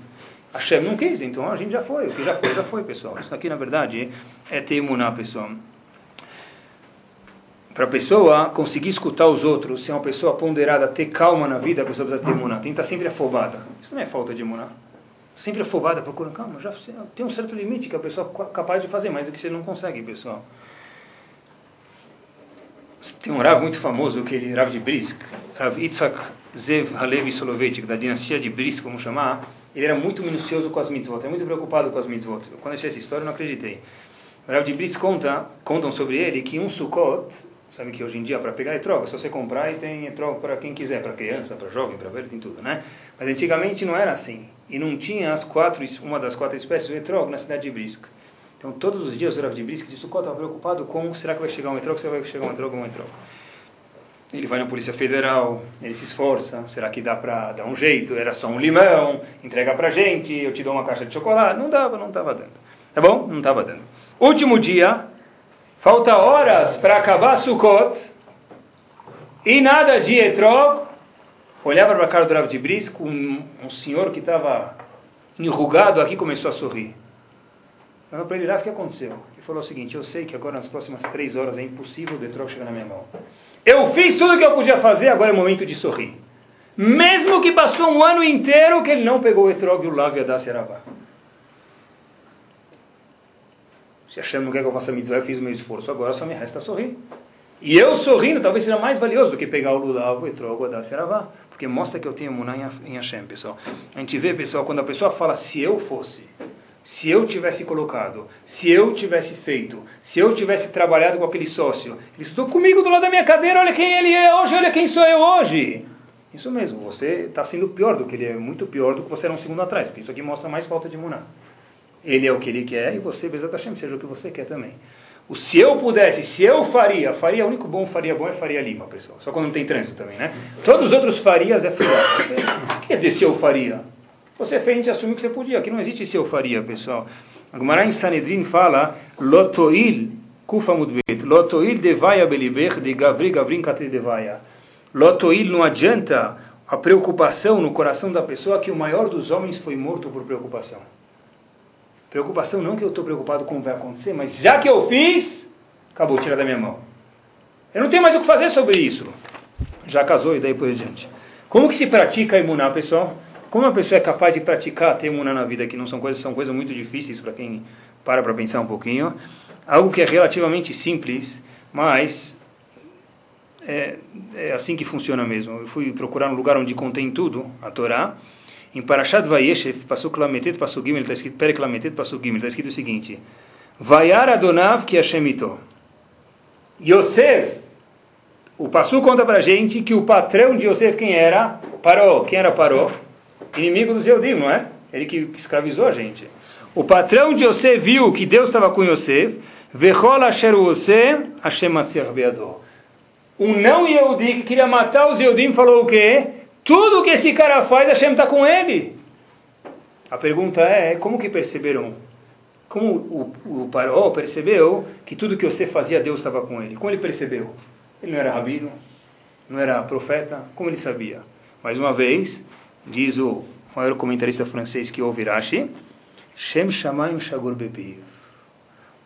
Speaker 1: Hashem não quis, então a gente já foi. O que já foi, já foi, pessoal. Isso aqui, na verdade, é temuná, pessoal. Para a pessoa conseguir escutar os outros, ser uma pessoa ponderada, ter calma na vida, a pessoa precisa ter emuná. Tem que estar sempre afobada. Isso não é falta de emuná. Sempre afobada, procurando calma. Já tem um certo limite que a pessoa é capaz de fazer, mas é que você não consegue, pessoal. Tem um Rav muito famoso, que ele Rav de Brisk, Rav Yitzhak Zev Halevi Soloveitch, da dinastia de Brisk, vamos chamar ele era muito minucioso com as mitzvot, era muito preocupado com as mitzvot. Quando eu achei essa história, eu não acreditei. O Rav de Briss conta, contam sobre ele que um sukkot, sabe que hoje em dia para pegar é troca, só você comprar e tem troca para quem quiser, para criança, para jovem, para velho, tem tudo, né? Mas antigamente não era assim. E não tinha as quatro, uma das quatro espécies de etrog na cidade de Brisk. Então todos os dias o Rav de Brisk de Sukkot estava preocupado com será que vai chegar um etrog, será que vai chegar um etrog um etrog. Ele vai na Polícia Federal, ele se esforça, será que dá para dar um jeito? Era só um limão, entrega para gente, eu te dou uma caixa de chocolate. Não dava, não estava dando. Tá bom? Não estava dando. Último dia, falta horas para acabar Sukkot, e nada de etrog, olhava para a cara do Rav de Bris com um, um senhor que estava enrugado aqui começou a sorrir. Falou para ele, Rav, o que aconteceu? Ele falou o seguinte, eu sei que agora nas próximas três horas é impossível o Detrog chegar na minha mão. Eu fiz tudo o que eu podia fazer, agora é momento de sorrir. Mesmo que passou um ano inteiro que ele não pegou o Etrog e o e a Daseravá. Se Hashem não quer que eu faça mitzvah, eu fiz o meu esforço, agora só me resta sorrir. E eu sorrindo talvez seja mais valioso do que pegar o Lulav, o Etrog, o Daseravá. Porque mostra que eu tenho Muná em Hashem, pessoal. A gente vê, pessoal, quando a pessoa fala, se eu fosse, se eu tivesse colocado, se eu tivesse feito, se eu tivesse trabalhado com aquele sócio, ele estou comigo do lado da minha cadeira, olha quem ele é hoje, olha quem sou eu hoje. Isso mesmo, você está sendo pior do que ele é, muito pior do que você era um segundo atrás, porque isso aqui mostra mais falta de Muná. Ele é o que ele quer e você, Hashem, seja o que você quer também. O se eu pudesse, se eu faria, faria, o único bom faria bom é faria lima, pessoal. Só quando não tem trânsito também, né? Todos os outros farias é filha. O que quer dizer se eu faria? Você fez, a gente assumiu que você podia. Aqui não existe se eu faria, pessoal. A em Sanedrin fala, Lotoil, kufa mudbet, Lotoil devaya beliber de gavri gavrin katri devaya. Lotoil não adianta a preocupação no coração da pessoa que o maior dos homens foi morto por preocupação. Preocupação não que eu estou preocupado com o que vai acontecer, mas já que eu fiz, acabou, tira da minha mão. Eu não tenho mais o que fazer sobre isso. Já casou e daí por diante. Como que se pratica a imunar, pessoal? Como a pessoa é capaz de praticar a imunar na vida, que não são coisas, são coisas muito difíceis para quem para para pensar um pouquinho. Algo que é relativamente simples, mas é, é assim que funciona mesmo. Eu fui procurar um lugar onde contém tudo, a Torá, em Parashat Vayeshev, passou Klametet, passou Gimel, está escrito, Pere Klametet, passou Gimel, está escrito o seguinte, Vayar Adonav ki Hashemito. Yosef, o Passu conta para gente que o patrão de Yosef quem era? Paró. Quem era Paró? Inimigo dos Eudim, não é? Ele que escravizou a gente. O patrão de Yosef viu que Deus estava com Yosef, Vechol Asher Yosef, Hashem. Um não Yehudi que queria matar os Eudim falou o quê? Tudo que esse cara faz, Hashem está com ele. A pergunta é, como que perceberam? Como o, o Paró percebeu que tudo que você fazia, Deus estava com ele? Como ele percebeu? Ele não era rabino, não era profeta, como ele sabia? Mais uma vez, diz o maior comentarista francês que ouve Rashi, Shem Shamayim Shagur Bepiv.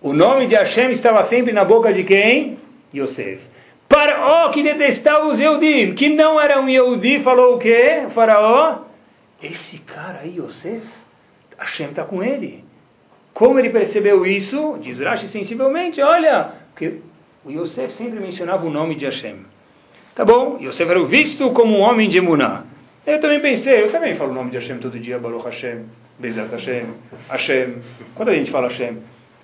Speaker 1: O nome de Hashem estava sempre na boca de quem? Yosef. Faraó que detestava os Yehudim, que não era um Yehudi, falou o quê? Faraó, esse cara aí, Yosef, Hashem está com ele. Como ele percebeu isso? Diz Rashi sensivelmente, olha, que o Yosef sempre mencionava o nome de Hashem. Tá bom, Yosef era visto como um homem de Emuná. Eu também pensei, eu também falo o nome de Hashem todo dia, Baruch Hashem, Bezat Hashem, Hashem. Quando a gente fala Hashem?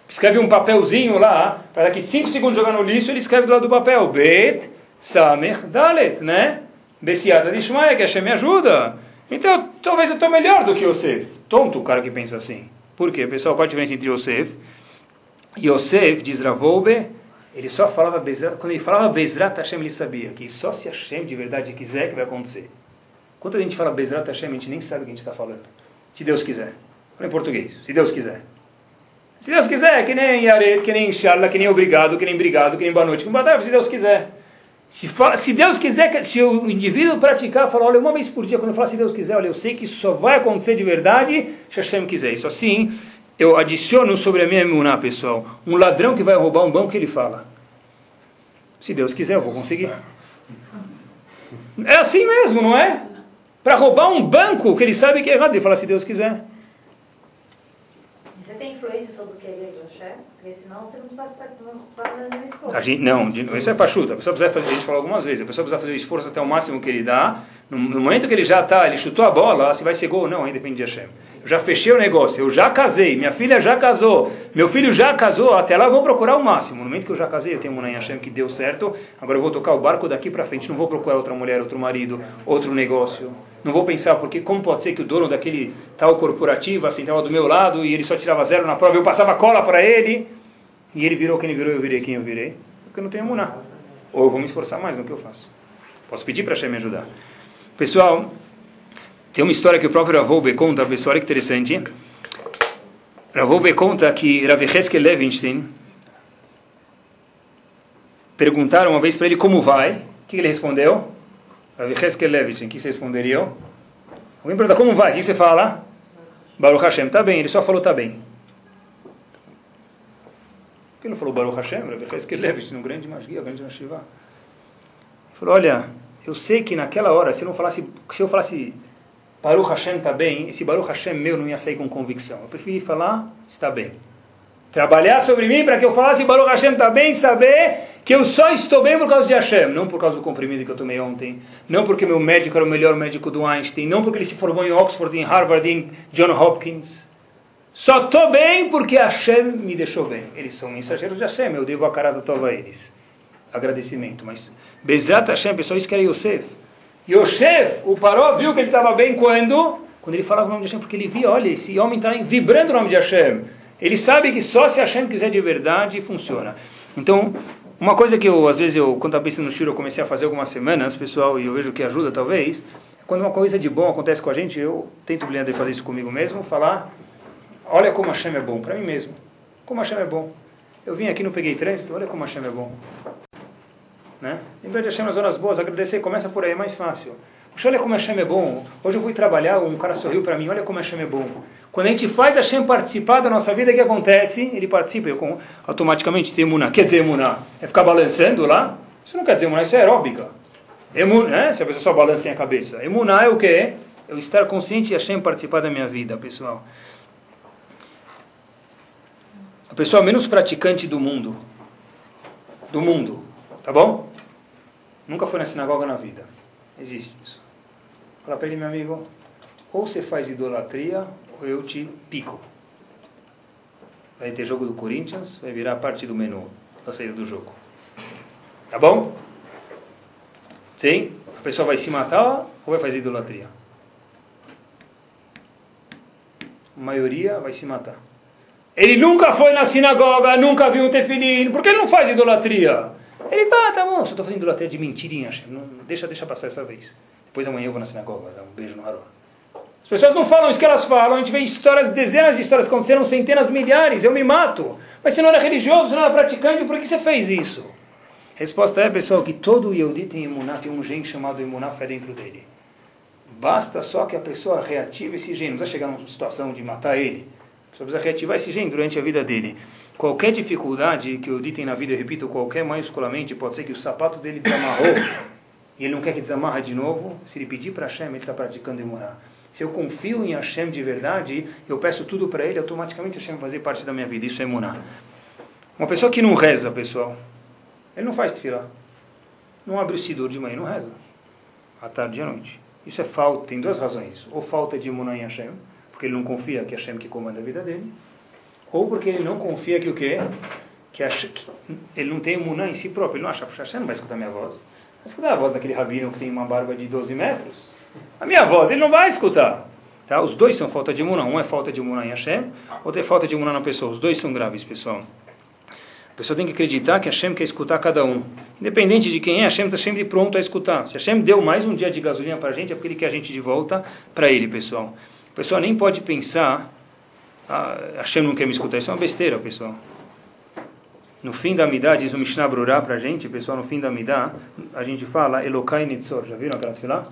Speaker 1: escreve um papelzinho lá, para daqui 5 segundos jogar no lixo, ele escreve do lado do papel, Bet, Samer, Dalet, né? Bessiata de Shmaia, que Hashem me ajuda. Então, talvez eu estou melhor do que Yosef. Tonto o cara que pensa assim. Por quê? Pessoal, qual a diferença entre Yosef? Yosef, diz Ravoube, ele só falava, quando ele falava Bezrat Hashem, ele sabia que só se Hashem de verdade quiser que vai acontecer. Quando a gente fala Bezrat Hashem, a gente nem sabe o que a gente está falando. Se Deus quiser. Fala em português. Se Deus quiser. Se Deus quiser, que nem Yaret, que nem Inshallah, que nem obrigado, que nem obrigado, que nem boa noite, que nem se Deus quiser. Se, se, Deus quiser, se o indivíduo praticar, falar, olha, uma vez por dia, quando eu falar se Deus quiser, olha, eu sei que isso só vai acontecer de verdade se Hashem quiser. Isso assim, eu adiciono sobre a minha imuná, pessoal, um ladrão que vai roubar um banco, ele fala, se Deus quiser, eu vou conseguir. É assim mesmo, não é? Para roubar um banco que ele sabe que é errado, ele fala, se Deus quiser
Speaker 3: tem influência sobre o que é de Hashem? Porque senão você não precisa, não precisa nenhum esforço.
Speaker 1: A gente, não, isso é pachuta. A pessoa precisa fazer, a gente falou algumas vezes, a pessoa precisa fazer o esforço até o máximo que ele dá. No, no momento que ele já está, ele chutou a bola, se vai ser gol ou não, aí depende de Hashem. Eu já fechei o negócio, eu já casei, minha filha já casou, meu filho já casou, até lá eu vou procurar o máximo. No momento que eu já casei, eu tenho uma em Hashem que deu certo, agora eu vou tocar o barco daqui para frente, não vou procurar outra mulher, outro marido, outro negócio. Não vou pensar, porque como pode ser que o dono daquele tal corporativo sentava do meu lado e ele só tirava zero na prova, eu passava cola para ele, e ele virou quem ele virou, eu virei quem eu virei, porque eu não tenho muná. Ou eu vou me esforçar mais no que eu faço. Posso pedir para Hashem me ajudar. Pessoal, tem uma história que o próprio Ravoube conta, uma história interessante. Ravoube conta que Rav Levinstein perguntaram uma vez para ele como vai. O que ele respondeu? Rav Levitch, o que vocês responderiam? Alguém pergunta, como vai? O que você fala? Baruch Hashem, tá bem. Ele só falou, tá bem. Por que não falou Baruch Hashem? Rav Levitch, um grande magia, um grande mashiva. Ele falou, olha, eu sei que naquela hora, se eu, falasse, se eu falasse Baruch Hashem tá bem, esse Baruch Hashem meu não ia sair com convicção. Eu preferi falar, está bem. Trabalhar sobre mim para que eu falasse Baruch Hashem está bem, saber que eu só estou bem por causa de Hashem, não por causa do comprimido que eu tomei ontem, não porque meu médico era o melhor médico do Einstein, não porque ele se formou em Oxford, em Harvard, em John Hopkins. Só estou bem porque Hashem me deixou bem. Eles são mensageiros de Hashem, eu devo a cara do Tova a eles. Agradecimento, mas Bezat Hashem, pessoal, isso que era Yosef. Yosef, o Paró, viu que ele estava bem quando? Quando ele falava o nome de Hashem, porque ele via, olha, esse homem está vibrando o nome de Hashem. Ele sabe que só se Hashem quiser de verdade, funciona. Então, uma coisa que eu, às vezes, eu, quando estava pensando no Shiro, eu comecei a fazer algumas semanas, pessoal, e eu vejo que ajuda, talvez, quando uma coisa de bom acontece com a gente, eu tento, de fazer isso comigo mesmo, falar, olha como Hashem é bom, para mim mesmo. Como Hashem é bom. Eu vim aqui, não peguei trânsito, olha como Hashem é bom. Né? Lembra de Hashem nas horas boas, agradecer, começa por aí, é mais fácil. Olha como Hashem é bom. Hoje eu fui trabalhar, um cara sorriu para mim, olha como Hashem é bom. Quando a gente faz Hashem participar da nossa vida, o que acontece? Ele participa, eu, automaticamente tem emuná. Quer dizer emuná? É ficar balançando lá? Isso não quer dizer emuná, isso é aeróbica. Emuná, né? Se a pessoa só balança a cabeça. Emuná é o que? Eu estar consciente e Hashem participar da minha vida, pessoal. A pessoa menos praticante do mundo. Do mundo Tá bom? Nunca foi na sinagoga na vida. Existe isso. Fala para ele, meu amigo, ou você faz idolatria, ou eu te pico. Vai ter jogo do Corinthians, vai virar parte do menu da saída do jogo. Tá bom? Sim? A pessoa vai se matar ou vai fazer idolatria? A maioria vai se matar. Ele nunca foi na sinagoga, nunca viu um tefilim. Por que não faz idolatria? Ele, tá, tá bom, só estou fazendo até de mentirinha, não, deixa, deixa passar essa vez. Depois amanhã eu vou na sinagoga, dar um beijo no Haron. As pessoas não falam isso que elas falam, a gente vê histórias, dezenas de histórias aconteceram, centenas, milhares, eu me mato. Mas você não era religioso, você não era praticante, por que você fez isso? Resposta é, pessoal, que todo Yehudi tem imuná, tem um gene chamado imuná, fé dentro dele. Basta só que a pessoa reative esse gene, não precisa chegar numa situação de matar ele. A pessoa precisa reativar esse gene durante a vida dele. Qualquer dificuldade que o tem na vida, eu repito, qualquer maiusculamente, pode ser que o sapato dele desamarrou e ele não quer que desamarra de novo. Se ele pedir para Hashem, ele está praticando imunar. Se eu confio em Hashem de verdade, eu peço tudo para ele, automaticamente Hashem vai fazer parte da minha vida. Isso é imunar. Uma pessoa que não reza, pessoal, ele não faz tefilá. Não abre o sidor de manhã, não reza. À tarde e à noite. Isso é falta, tem duas razões. Ou falta de imunar em Hashem, porque ele não confia que Hashem que comanda a vida dele ou porque ele não confia que o quê? Que, acha, que ele não tem imunã em si próprio, ele não acha, puxa, você não vai escutar minha voz. Vai escutar a voz daquele rabino que tem uma barba de 12 metros? A minha voz, ele não vai escutar. Tá? Os dois são falta de imunã. Um é falta de imunã em Hashem, outro é falta de imunã na pessoa. Os dois são graves, pessoal. A pessoa tem que acreditar que Hashem quer escutar cada um. Independente de quem é, Hashem está sempre pronto a escutar. Se Hashem deu mais um dia de gasolina para a gente, é porque Ele quer a gente de volta para Ele, pessoal. A pessoa nem pode pensar ah, Hashem não quer me escutar. Isso é uma besteira, pessoal. No fim da Midah, diz o Mishnah Brurá para a gente, pessoal, no fim da Midah, a gente fala Elokai Nitzor. Já viram aquela tefilá?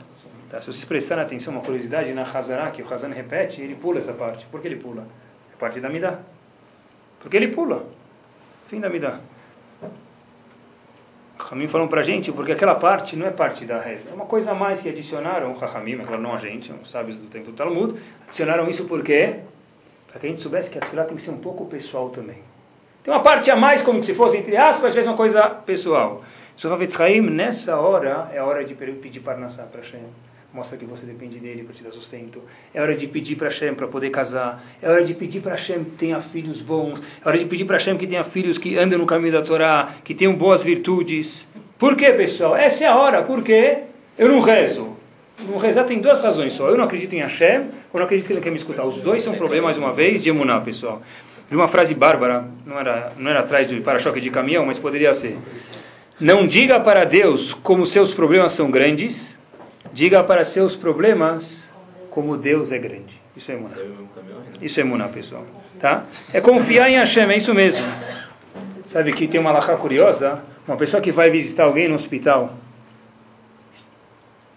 Speaker 1: Tá, se vocês prestarem atenção, uma curiosidade, na Hazará, que o Hazan repete, ele pula essa parte. Por que ele pula? É parte da Midah. Porque ele pula. Fim da Midah. Ramim falou para a gente, porque aquela parte não é parte da reza. É uma coisa a mais que adicionaram, Rahamim, é claro, não a gente, os sábios do tempo do Talmud, adicionaram isso porque para que a gente soubesse que a tefilá tem que ser um pouco pessoal também. Tem uma parte a mais, como se fosse, entre aspas, vezes uma coisa pessoal. Sofavetz Haim, nessa hora, é a hora de pedir Parnassá para Hashem. Mostra que você depende dele para te dar sustento. É hora de pedir para Hashem para poder casar. É hora de pedir para Hashem que tenha filhos bons. É hora de pedir para Hashem que tenha filhos que andem no caminho da Torá, que tenham boas virtudes. Por quê, pessoal? Essa é a hora. Por quê? Eu não rezo. No rezar tem duas razões só. Eu não acredito em Hashem, ou não acredito que ele quer me escutar. Os dois são um problema, mais uma vez, de emuná, pessoal. Vi uma frase bárbara, não era, não era atrás do para-choque de caminhão, mas poderia ser. Não diga para Deus como seus problemas são grandes, diga para seus problemas como Deus é grande. Isso é emuná. Isso é emuná, pessoal. Tá? É confiar em Hashem, é isso mesmo. Sabe que tem uma lacha curiosa? Uma pessoa que vai visitar alguém no hospital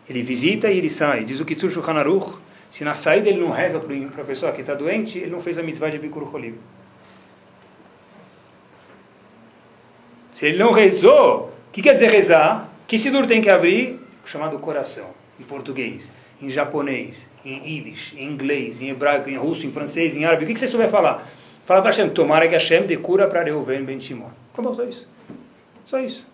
Speaker 1: Ele visita e ele sai. Diz o Kitzur Shulchan Aruch, se na saída ele não reza para a pessoa que está doente, ele não fez a mitzvah de Bikur Cholim. Se ele não rezou, o que quer dizer rezar? Que Sidur tem que abrir? Chamado coração, em português, em japonês, em Yiddish, em inglês, em hebraico, em russo, em francês, em árabe. O que, que você souber falar? Fala para Hashem, tomara que Hashem dê cura para Reuven Ben Shimon. Acabou só isso. Só isso.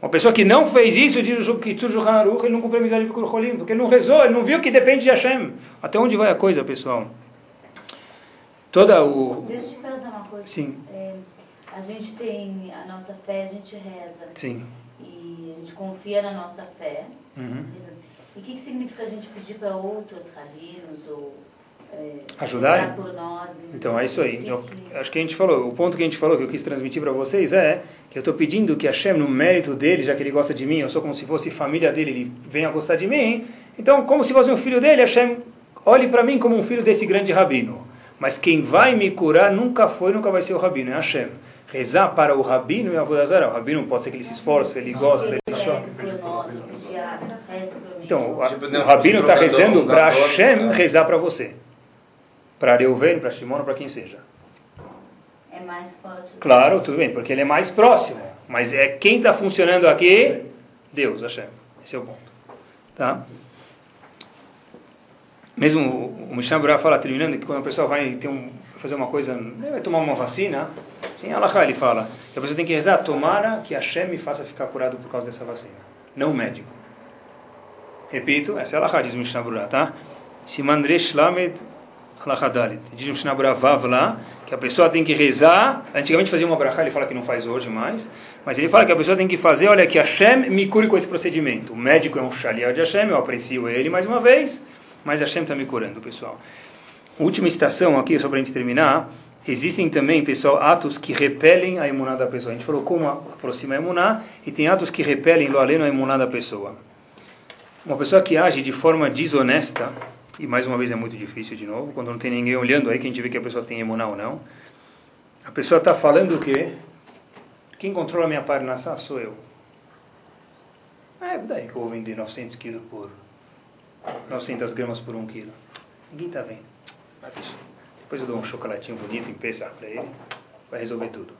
Speaker 1: Uma pessoa que não fez isso, diz o Kitzur Shulchan Aruch, ele não cumpriu a amizade de Bikur Cholim, porque ele não rezou, ele não viu que depende de Hashem. Até onde vai a coisa, pessoal? Toda o...
Speaker 3: Deixa eu te perguntar uma coisa.
Speaker 1: Sim.
Speaker 3: É, a gente tem a nossa fé, a gente reza.
Speaker 1: Sim.
Speaker 3: E a gente confia na nossa fé.
Speaker 1: Uhum.
Speaker 3: E o que, que significa a gente pedir para outros rabinos ou é,
Speaker 1: Ajudarem?
Speaker 3: por nós?
Speaker 1: Então é isso aí. Eu, acho que a gente falou, o ponto que a gente falou, que eu quis transmitir para vocês é que eu estou pedindo que Hashem, no mérito dele, já que ele gosta de mim, eu sou como se fosse família dele, ele venha gostar de mim, então como se fosse um filho dele, Hashem olhe para mim como um filho desse grande rabino. Mas quem vai me curar nunca foi, nunca vai ser o rabino, é Hashem. Rezar para o rabino e a Vodazara. O rabino pode ser que ele se esforce, ele gosta, ele chora. Então,
Speaker 2: Tipo,
Speaker 1: o
Speaker 2: Deus,
Speaker 1: rabino está rezando para Hashem
Speaker 2: é.
Speaker 1: rezar para você. Para Reuven, para Shimon, para quem seja.
Speaker 3: É mais forte.
Speaker 1: Claro, tudo bem, porque ele é mais próximo. Mas é quem está funcionando aqui? Deus, Hashem. Esse é o ponto. Tá? Mesmo o- Mishnah Berurah fala, terminando, que quando a pessoa vai ter um, fazer uma coisa, vai tomar uma vacina, sem Allah ele fala, que a pessoa tem que rezar, tomara que Hashem me faça ficar curado por causa dessa vacina. Não o médico. Repito, essa é a Allah, diz o Mishnah Berurah, tá? Siman Resh Lamed Halakha Dalit. Diz o Mishnah Berurah Vav lá, que a pessoa tem que rezar, antigamente fazia uma brachá, ele fala que não faz hoje mais, mas ele fala que a pessoa tem que fazer, olha, que Hashem me cure com esse procedimento. O médico é um shaliah de Hashem, eu aprecio ele mais uma vez, mas Hashem está me curando, pessoal. Última estação aqui, só para a gente terminar, existem também, pessoal, atos que repelem a imuná da pessoa. A gente falou como aproxima a imuná, e tem atos que repelem, lo aleno, a imuná da pessoa. Uma pessoa que age de forma desonesta, e mais uma vez é muito difícil de novo, quando não tem ninguém olhando aí que a gente vê que a pessoa tem emuná ou não, a pessoa está falando o quê? Quem controla a minha parnassá sou eu. É, daí que eu vou vender 900 quilos por 900 gramas por 1 quilo. Ninguém está vendo. Depois eu dou um chocolatinho bonito em Pesach para ele, vai resolver tudo.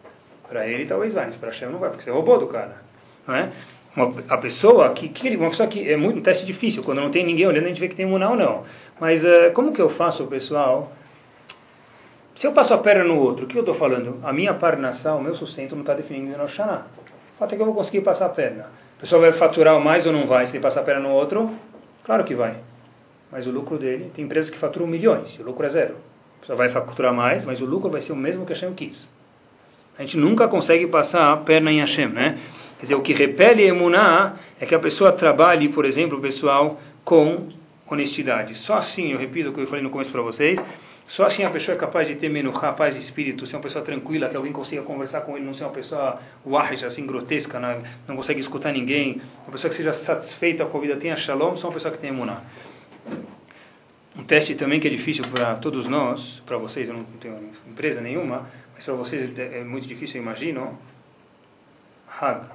Speaker 1: Para ele talvez vai, mas para Hashem não vai, porque você roubou do cara. Não é? Uma, a pessoa que, que uma pessoa que é muito um teste difícil, quando não tem ninguém olhando, a gente vê que tem imuná ou não. Mas eh, como que eu faço, pessoal? Se eu passo a perna no outro, o que eu estou falando? A minha parnassá, o meu sustento não está definido no Shana. O fato é que eu vou conseguir passar a perna. A pessoa vai faturar mais ou não vai se ele passar a perna no outro? Claro que vai. Mas o lucro dele, tem empresas que faturam milhões, e o lucro é zero. A pessoa vai faturar mais, mas o lucro vai ser o mesmo que Hashem quis. A gente nunca consegue passar a perna em Hashem, né? Quer dizer, o que repele emuná é que a pessoa trabalhe, por exemplo, pessoal, com honestidade. Só assim, eu repito o que eu falei no começo para vocês, só assim a pessoa é capaz de ter menuchá, paz de espírito, ser uma pessoa tranquila, que alguém consiga conversar com ele, não ser uma pessoa wahish, assim, grotesca, não, não consegue escutar ninguém, uma pessoa que seja satisfeita com a vida, tenha shalom, só uma pessoa que tem emuná. Um teste também que é difícil para todos nós, para vocês, eu não tenho empresa nenhuma, mas para vocês é muito difícil, eu imagino. Hag,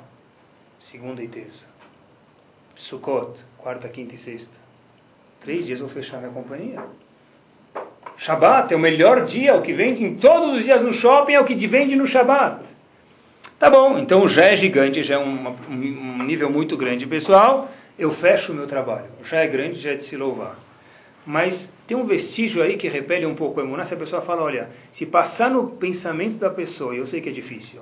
Speaker 1: segunda e terça. Sukkot, quarta, quinta e sexta. Três dias vou fechar minha companhia. Shabat é o melhor dia, o que vende em todos os dias no shopping é o que vende no Shabat. Tá bom, então já é gigante, já é um, um nível muito grande, pessoal. Eu fecho o meu trabalho. Já é grande, já é de se louvar. Mas tem um vestígio aí que repele um pouco a emuná. Se a pessoa fala, olha, se passar no pensamento da pessoa, e eu sei que é difícil,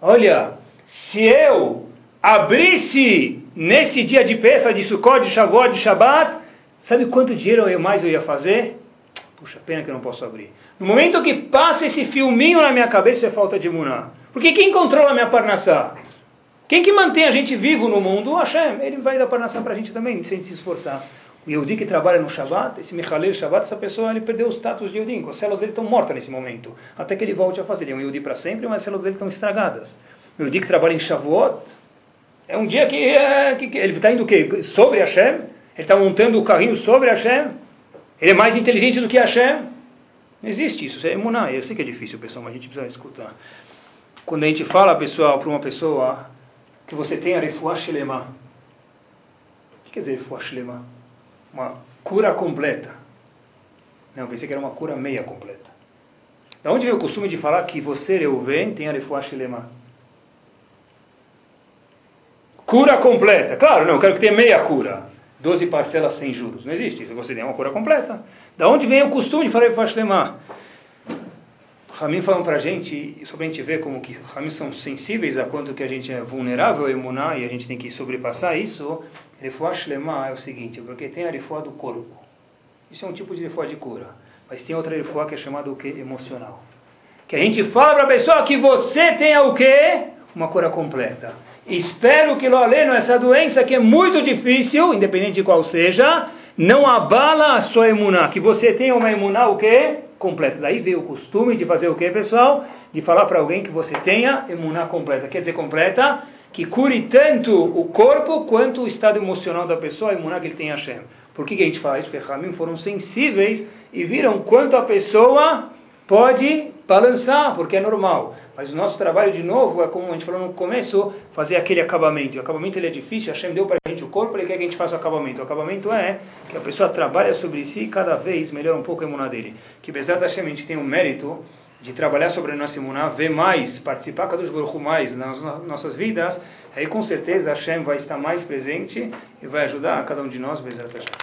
Speaker 1: olha, se eu abrisse nesse dia de peça, de Sukkot, de Shavuot, de Shabat, sabe quanto dinheiro eu mais eu ia fazer? Puxa, pena que eu não posso abrir. No momento que passa esse filminho na minha cabeça, é falta de emuná. Porque quem controla a minha parnassá? Quem que mantém a gente vivo no mundo? O Hashem. Ele vai dar parnassá para a gente também, sem se esforçar. O Yehudi que trabalha no Shabbat, esse Michalel Shabbat, essa pessoa ele perdeu o status de Yehudi. As células dele estão mortas nesse momento. Até que ele volte a fazer. Ele é um Yehudi para sempre, mas as células dele estão estragadas. O Yehudi que trabalha em Shavuot, é um dia que, é, que, que ele está indo o quê? Sobre Hashem? Ele está montando o carrinho sobre Hashem? Ele é mais inteligente do que Hashem? Não existe isso. Isso é emuná. Eu sei que é difícil, pessoal, mas a gente precisa escutar. Quando a gente fala, pessoal, para uma pessoa que você tem a refuah shelema, que quer dizer Refuah Uma cura completa. Não, pensei que era uma cura meia completa. Da onde veio o costume de falar que você, Reuven, tem a Refuah Cura completa. Claro, não, eu quero que tenha meia cura. 12 parcelas sem juros. Não existe. Você tem uma cura completa. Da onde vem o costume de falar Refuah Ramin falam para a gente, só para a gente ver como que Ramin são sensíveis a quanto que a gente é vulnerável a emunar e a gente tem que sobrepassar isso. Shlema é o seguinte, porque tem a refuah do corpo. Isso é um tipo de refuah de cura. Mas tem outra refuah que é chamada o que? Emocional. Que a gente fala para a pessoa que você tenha o que? Uma cura completa. Espero que lo aleno, essa doença que é muito difícil, independente de qual seja, não abala a sua emuná. Que você tenha uma emuná o que? completa. Daí veio o costume de fazer o que, pessoal? De falar para alguém que você tenha emuná completa. Quer dizer, completa, que cure tanto o corpo quanto o estado emocional da pessoa, a emuná que ele tem a Hashem. Por que, que a gente fala isso? Porque Ramim foram sensíveis e viram quanto a pessoa pode balançar, porque é normal. Mas o nosso trabalho, de novo, é como a gente falou no começo, fazer aquele acabamento. E o acabamento ele é difícil, Hashem deu para a gente o corpo, ele quer que a gente faça o acabamento. O acabamento é que a pessoa trabalha sobre si e cada vez melhora um pouco a imuná dele. Que apesar da Hashem a gente tem o mérito de trabalhar sobre a nossa imuná, ver mais, participar cada vez mais nas nossas vidas, aí com certeza Hashem vai estar mais presente e vai ajudar cada um de nós, Bezerra.